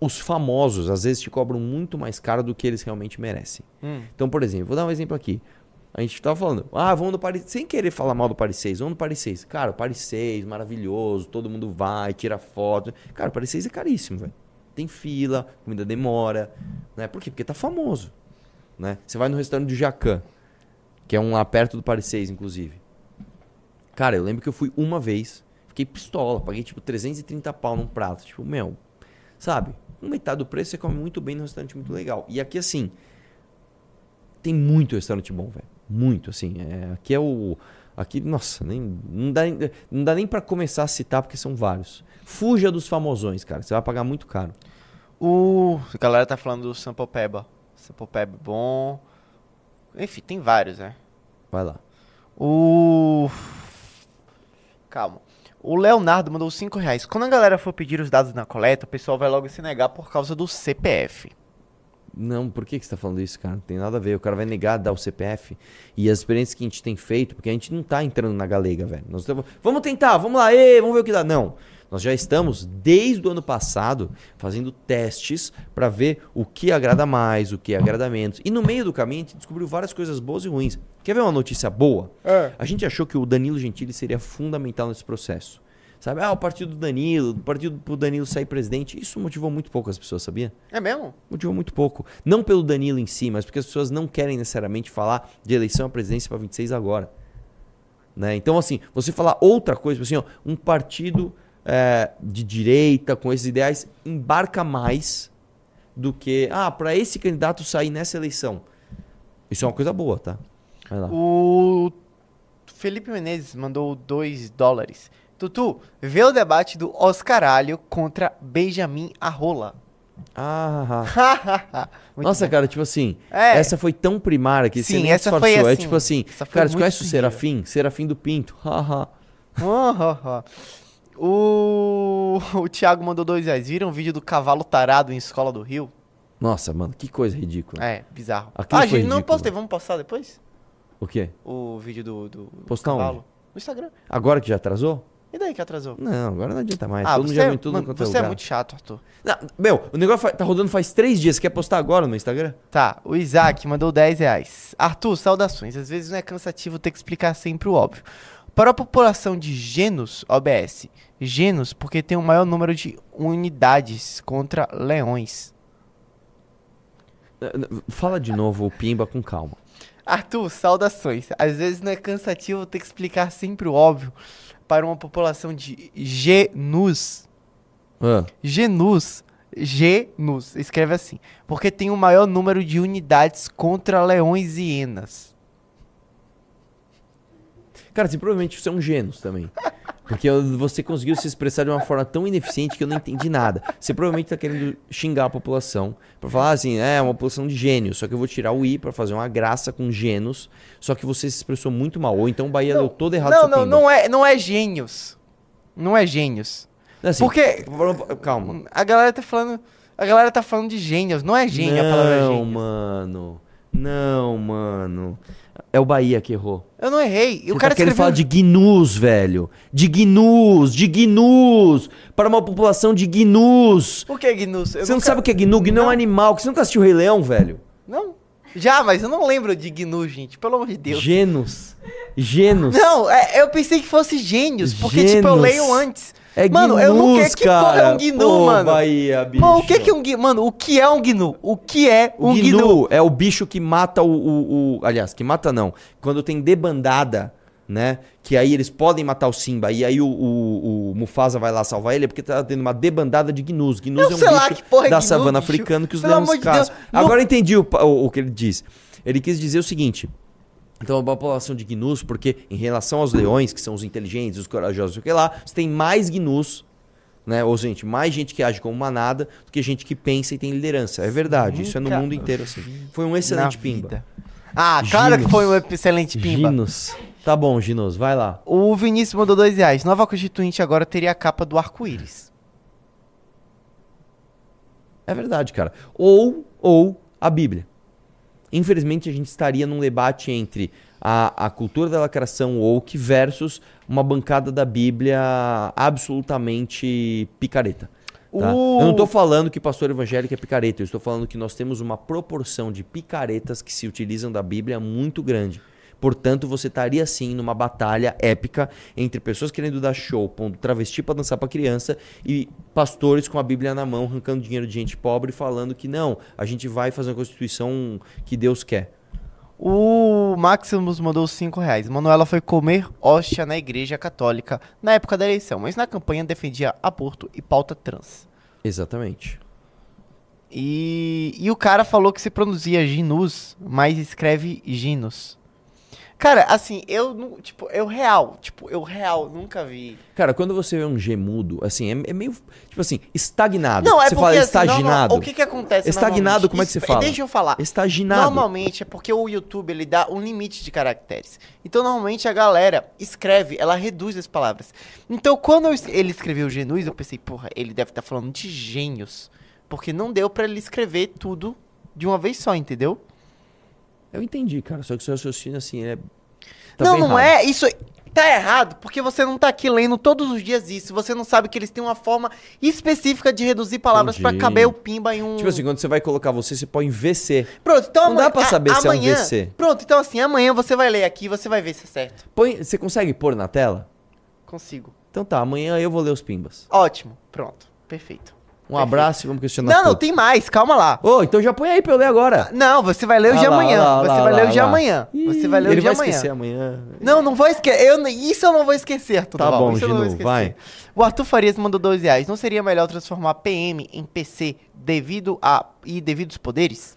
os famosos às vezes te cobram muito mais caro do que eles realmente merecem. Hum. Então, por exemplo, vou dar um exemplo aqui. A gente tava falando, ah, vamos no Paris, sem querer falar mal do Paris 6, vamos no Paris 6. Cara, o Paris 6, maravilhoso, todo mundo vai, tira foto. Cara, o Paris 6 é caríssimo, velho. Tem fila, comida demora, né? Por quê? Porque tá famoso, né? Você vai no restaurante do Jacan, que é um lá perto do Paris 6, inclusive. Cara, eu lembro que eu fui uma vez, Fiquei pistola, paguei tipo 330 pau num prato. Tipo, meu, sabe? Com metade do preço você come muito bem num restaurante muito legal. E aqui, assim, tem muito restaurante bom, velho. Muito, assim. É, aqui é o. Aqui, nossa, nem, não, dá, não dá nem pra começar a citar, porque são vários. Fuja dos famosões, cara. Você vai pagar muito caro. O. A galera tá falando do Sample Peba. Sample Peba bom. Enfim, tem vários, né? Vai lá. O. Calma. O Leonardo mandou 5 reais. Quando a galera for pedir os dados na coleta, o pessoal vai logo se negar por causa do CPF. Não, por que, que você tá falando isso, cara? Não tem nada a ver. O cara vai negar dar o CPF. E as experiências que a gente tem feito, porque a gente não tá entrando na galega, velho. Nós vamos tentar, vamos lá, ê, vamos ver o que dá. Não. Nós já estamos, desde o ano passado, fazendo testes para ver o que agrada mais, o que agrada menos. E no meio do caminho, a gente descobriu várias coisas boas e ruins. Quer ver uma notícia boa? É. A gente achou que o Danilo Gentili seria fundamental nesse processo. Sabe? Ah, o partido do Danilo, o partido pro Danilo sair presidente. Isso motivou muito pouco as pessoas, sabia? É mesmo? Motivou muito pouco. Não pelo Danilo em si, mas porque as pessoas não querem necessariamente falar de eleição à presidência para 26 agora. Né? Então, assim, você falar outra coisa, assim, ó, um partido é, de direita, com esses ideais, embarca mais do que, ah, para esse candidato sair nessa eleição. Isso é uma coisa boa, tá? Vai lá. O Felipe Menezes mandou 2 dólares. Tutu, vê o debate do Oscaralho contra Benjamin Arrola. Ah, Nossa, bom. cara, tipo assim, É. essa foi tão primária que você Sim, nem essa foi. É assim, tipo assim, cara, você conhece o. Serafim? Serafim do Pinto. Haha. Ah, ah, ah. O... o Thiago mandou 2 reais. Viram o vídeo do cavalo tarado em Escola do Rio? Nossa, mano, que coisa ridícula. É, bizarro. Aquilo ah, foi gente, não ridículo. postei. Vamos postar depois? O quê? O vídeo do, do, do Postar cavalo? onde? No Instagram. Agora que já atrasou? E daí que atrasou? Não, agora não adianta mais. ah, Todo mundo você, já é, viu tudo mano, quanto é você é lugar. muito chato, Arthur. Não, meu, o negócio tá rodando faz três dias. Você quer postar agora no Instagram? Tá, o Isaac mandou 10 reais. Arthur, saudações. Às vezes não é cansativo ter que explicar sempre o óbvio. Para a população de Genos, OBS, Genos porque tem o maior número de unidades contra leões. Eh, Fala de novo o Pimba com calma. Arthur, saudações. Às vezes não é cansativo ter que explicar sempre o óbvio para uma população de Genus. Ah, Genus. Genus. Escreve assim. Porque tem o maior número de unidades contra leões e hienas. Cara, você provavelmente você é um gênus também. Porque você conseguiu se expressar de uma forma tão ineficiente que eu não entendi nada. Você provavelmente tá querendo xingar a população. Pra falar assim, é uma população de gênios. Só que eu vou tirar o i pra fazer uma graça com gênios. Só que você se expressou muito mal. Ou então o Bahia deu todo errado Não, não, não é, não é gênios. Não é gênios. Assim, Porque Calma. a galera tá falando, a galera tá falando de gênios, não é gênio a palavra Não, gênio. mano. Não, mano. É o Bahia que errou. Eu não errei. Você o cara tá escreveu falar de gnus, velho. De gnus, de gnus. Para uma população de gnus. O que é gnus? Eu Você não nunca- sabe o que é gnu? Gnu é um animal. Você nunca assistiu o Rei Leão, velho? Não. Já, mas eu não lembro de gnu, gente, pelo amor de Deus. Genus. Genus. Não, é- eu pensei que fosse gênios, porque tipo eu leio antes. É mano, eu não quero que porra é um gnu, Pô, mano. Bahia, bicho. Mano, o que que é um gnu? Mano, o que é um gnu? O que é O um gnu, gnu? é o bicho que mata o, o, o- Aliás, que mata não. Quando tem debandada, né? Que aí eles podem matar o Simba. E aí o, o, o Mufasa vai lá salvar ele, é porque tá tendo uma debandada de gnus. Gnus Eu é um lá bicho é da gnu, savana bicho. africana que os Pelo leões de caçam. não- Agora eu entendi o, o, o que ele diz. Ele quis dizer o seguinte. Então, a população de gnus, porque em relação aos leões, que são os inteligentes, os corajosos, o que lá, você tem mais gnus, né? Ou, gente, mais gente que age como manada do que gente que pensa e tem liderança. É verdade, isso é no mundo inteiro assim. Foi um excelente pimba. vida. Ah, claro Ginos. que foi um excelente pimba. Ginos. Tá bom, Ginos, vai lá. O Vinícius mandou dois reais. Nova Constituinte agora teria a capa do arco-íris. É verdade, cara. Ou, ou a Bíblia. Infelizmente, a gente estaria num debate entre a, a cultura da lacração woke versus uma bancada da Bíblia absolutamente picareta. tá? O- Eu não tô falando que pastor evangélico é picareta, eu estou falando que nós temos uma proporção de picaretas que se utilizam da Bíblia muito grande. Portanto, você estaria sim numa batalha épica entre pessoas querendo dar show, pondo travesti pra dançar pra criança e pastores com a Bíblia na mão, arrancando dinheiro de gente pobre, falando que não, a gente vai fazer uma constituição que Deus quer. O Maximus mandou 5 reais. Manuela foi comer hóstia na igreja católica na época da eleição, mas na campanha defendia aborto e pauta trans. Exatamente. E, e o cara falou que se pronuncia Ginus, mas escreve Ginos. Cara, assim, eu não. Tipo, eu real. Tipo, eu real nunca vi. Cara, quando você vê um gemudo, assim, é, é meio. Tipo assim, estagnado. Não, é você porque fala assim, estaginado. normal- o que que acontece Estagnado, como é que você fala? Deixa eu falar. Estaginado. Normalmente é porque o YouTube ele dá um limite de caracteres. Então normalmente a galera escreve, ela reduz as palavras. Então quando eu ele escreveu genus, eu pensei, porra, ele deve estar falando de gênios, porque não deu pra ele escrever tudo de uma vez só, entendeu? Eu entendi, cara. Só que o seu raciocínio, assim, é. tá não, não errado. é. Isso tá errado, porque você não tá aqui lendo todos os dias isso. Você não sabe que eles têm uma forma específica de reduzir palavras pra Entendi. caber o pimba em um. Tipo assim, quando você vai colocar você, você põe VC. Pronto, então Não dá amanhã- pra saber a- se é um amanhã- VC. Pronto, então assim, amanhã você vai ler aqui e você vai ver se é certo. Põe, você consegue pôr na tela? Consigo. Então tá, amanhã eu vou ler os pimbas. Ótimo, pronto. Perfeito. Um abraço e vamos questionar Não, não, tudo. tem mais, calma lá. Ô, então já põe aí pra eu ler agora. Não, você vai ler o Ah de amanhã. lá, você lá, vai ler lá, o de lá. amanhã. Você vai ler Ele o de vai amanhã. esquecer amanhã. Não, não vou esquecer. Eu, isso eu não vou esquecer, Arthur. Tá bom, isso eu não vou Ginu, esquecer. vai. O Arthur Farias mandou dois reais. Não seria melhor transformar PM em PC devido a e devido aos poderes?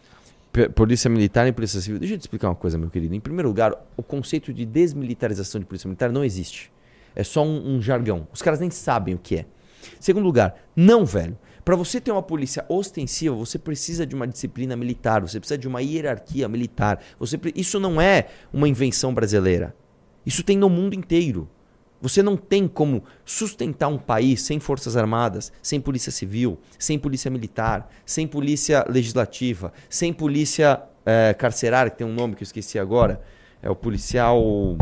Polícia Militar e Polícia Civil. Deixa eu te explicar uma coisa, meu querido. Em primeiro lugar, o conceito de desmilitarização de Polícia Militar não existe. É só um, um jargão. Os caras nem sabem o que é. Segundo lugar, não, velho. Pra você ter uma polícia ostensiva, você precisa de uma disciplina militar, você precisa de uma hierarquia militar. Você Isso não é uma invenção brasileira. Isso tem no mundo inteiro. Você não tem como sustentar um país sem forças armadas, sem polícia civil, sem polícia militar, sem polícia legislativa, sem polícia eh, carcerária, que tem um nome que eu esqueci agora. É o policial.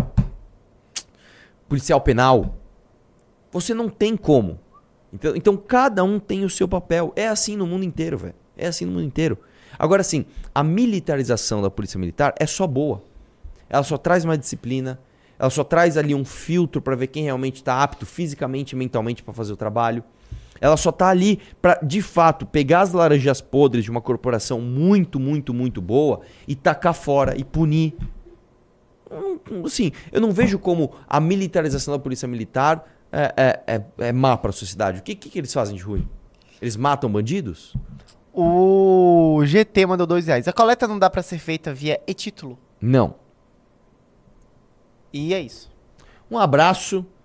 Policial penal. Você não tem como. Então, então cada um tem o seu papel. É assim no mundo inteiro, velho. É assim no mundo inteiro. Agora sim, a militarização da polícia militar é só boa. Ela só traz mais disciplina, ela só traz ali um filtro para ver quem realmente está apto fisicamente e mentalmente para fazer o trabalho. Ela só tá ali para, de fato, pegar as laranjas podres de uma corporação muito, muito, muito boa e tacar fora e punir. Assim, eu não vejo como a militarização da polícia militar é, é, é, é má para a sociedade. O que, que, que eles fazem de ruim? Eles matam bandidos? O GT mandou dois reais. A coleta não dá pra ser feita via e-título. Não. E é isso. Um abraço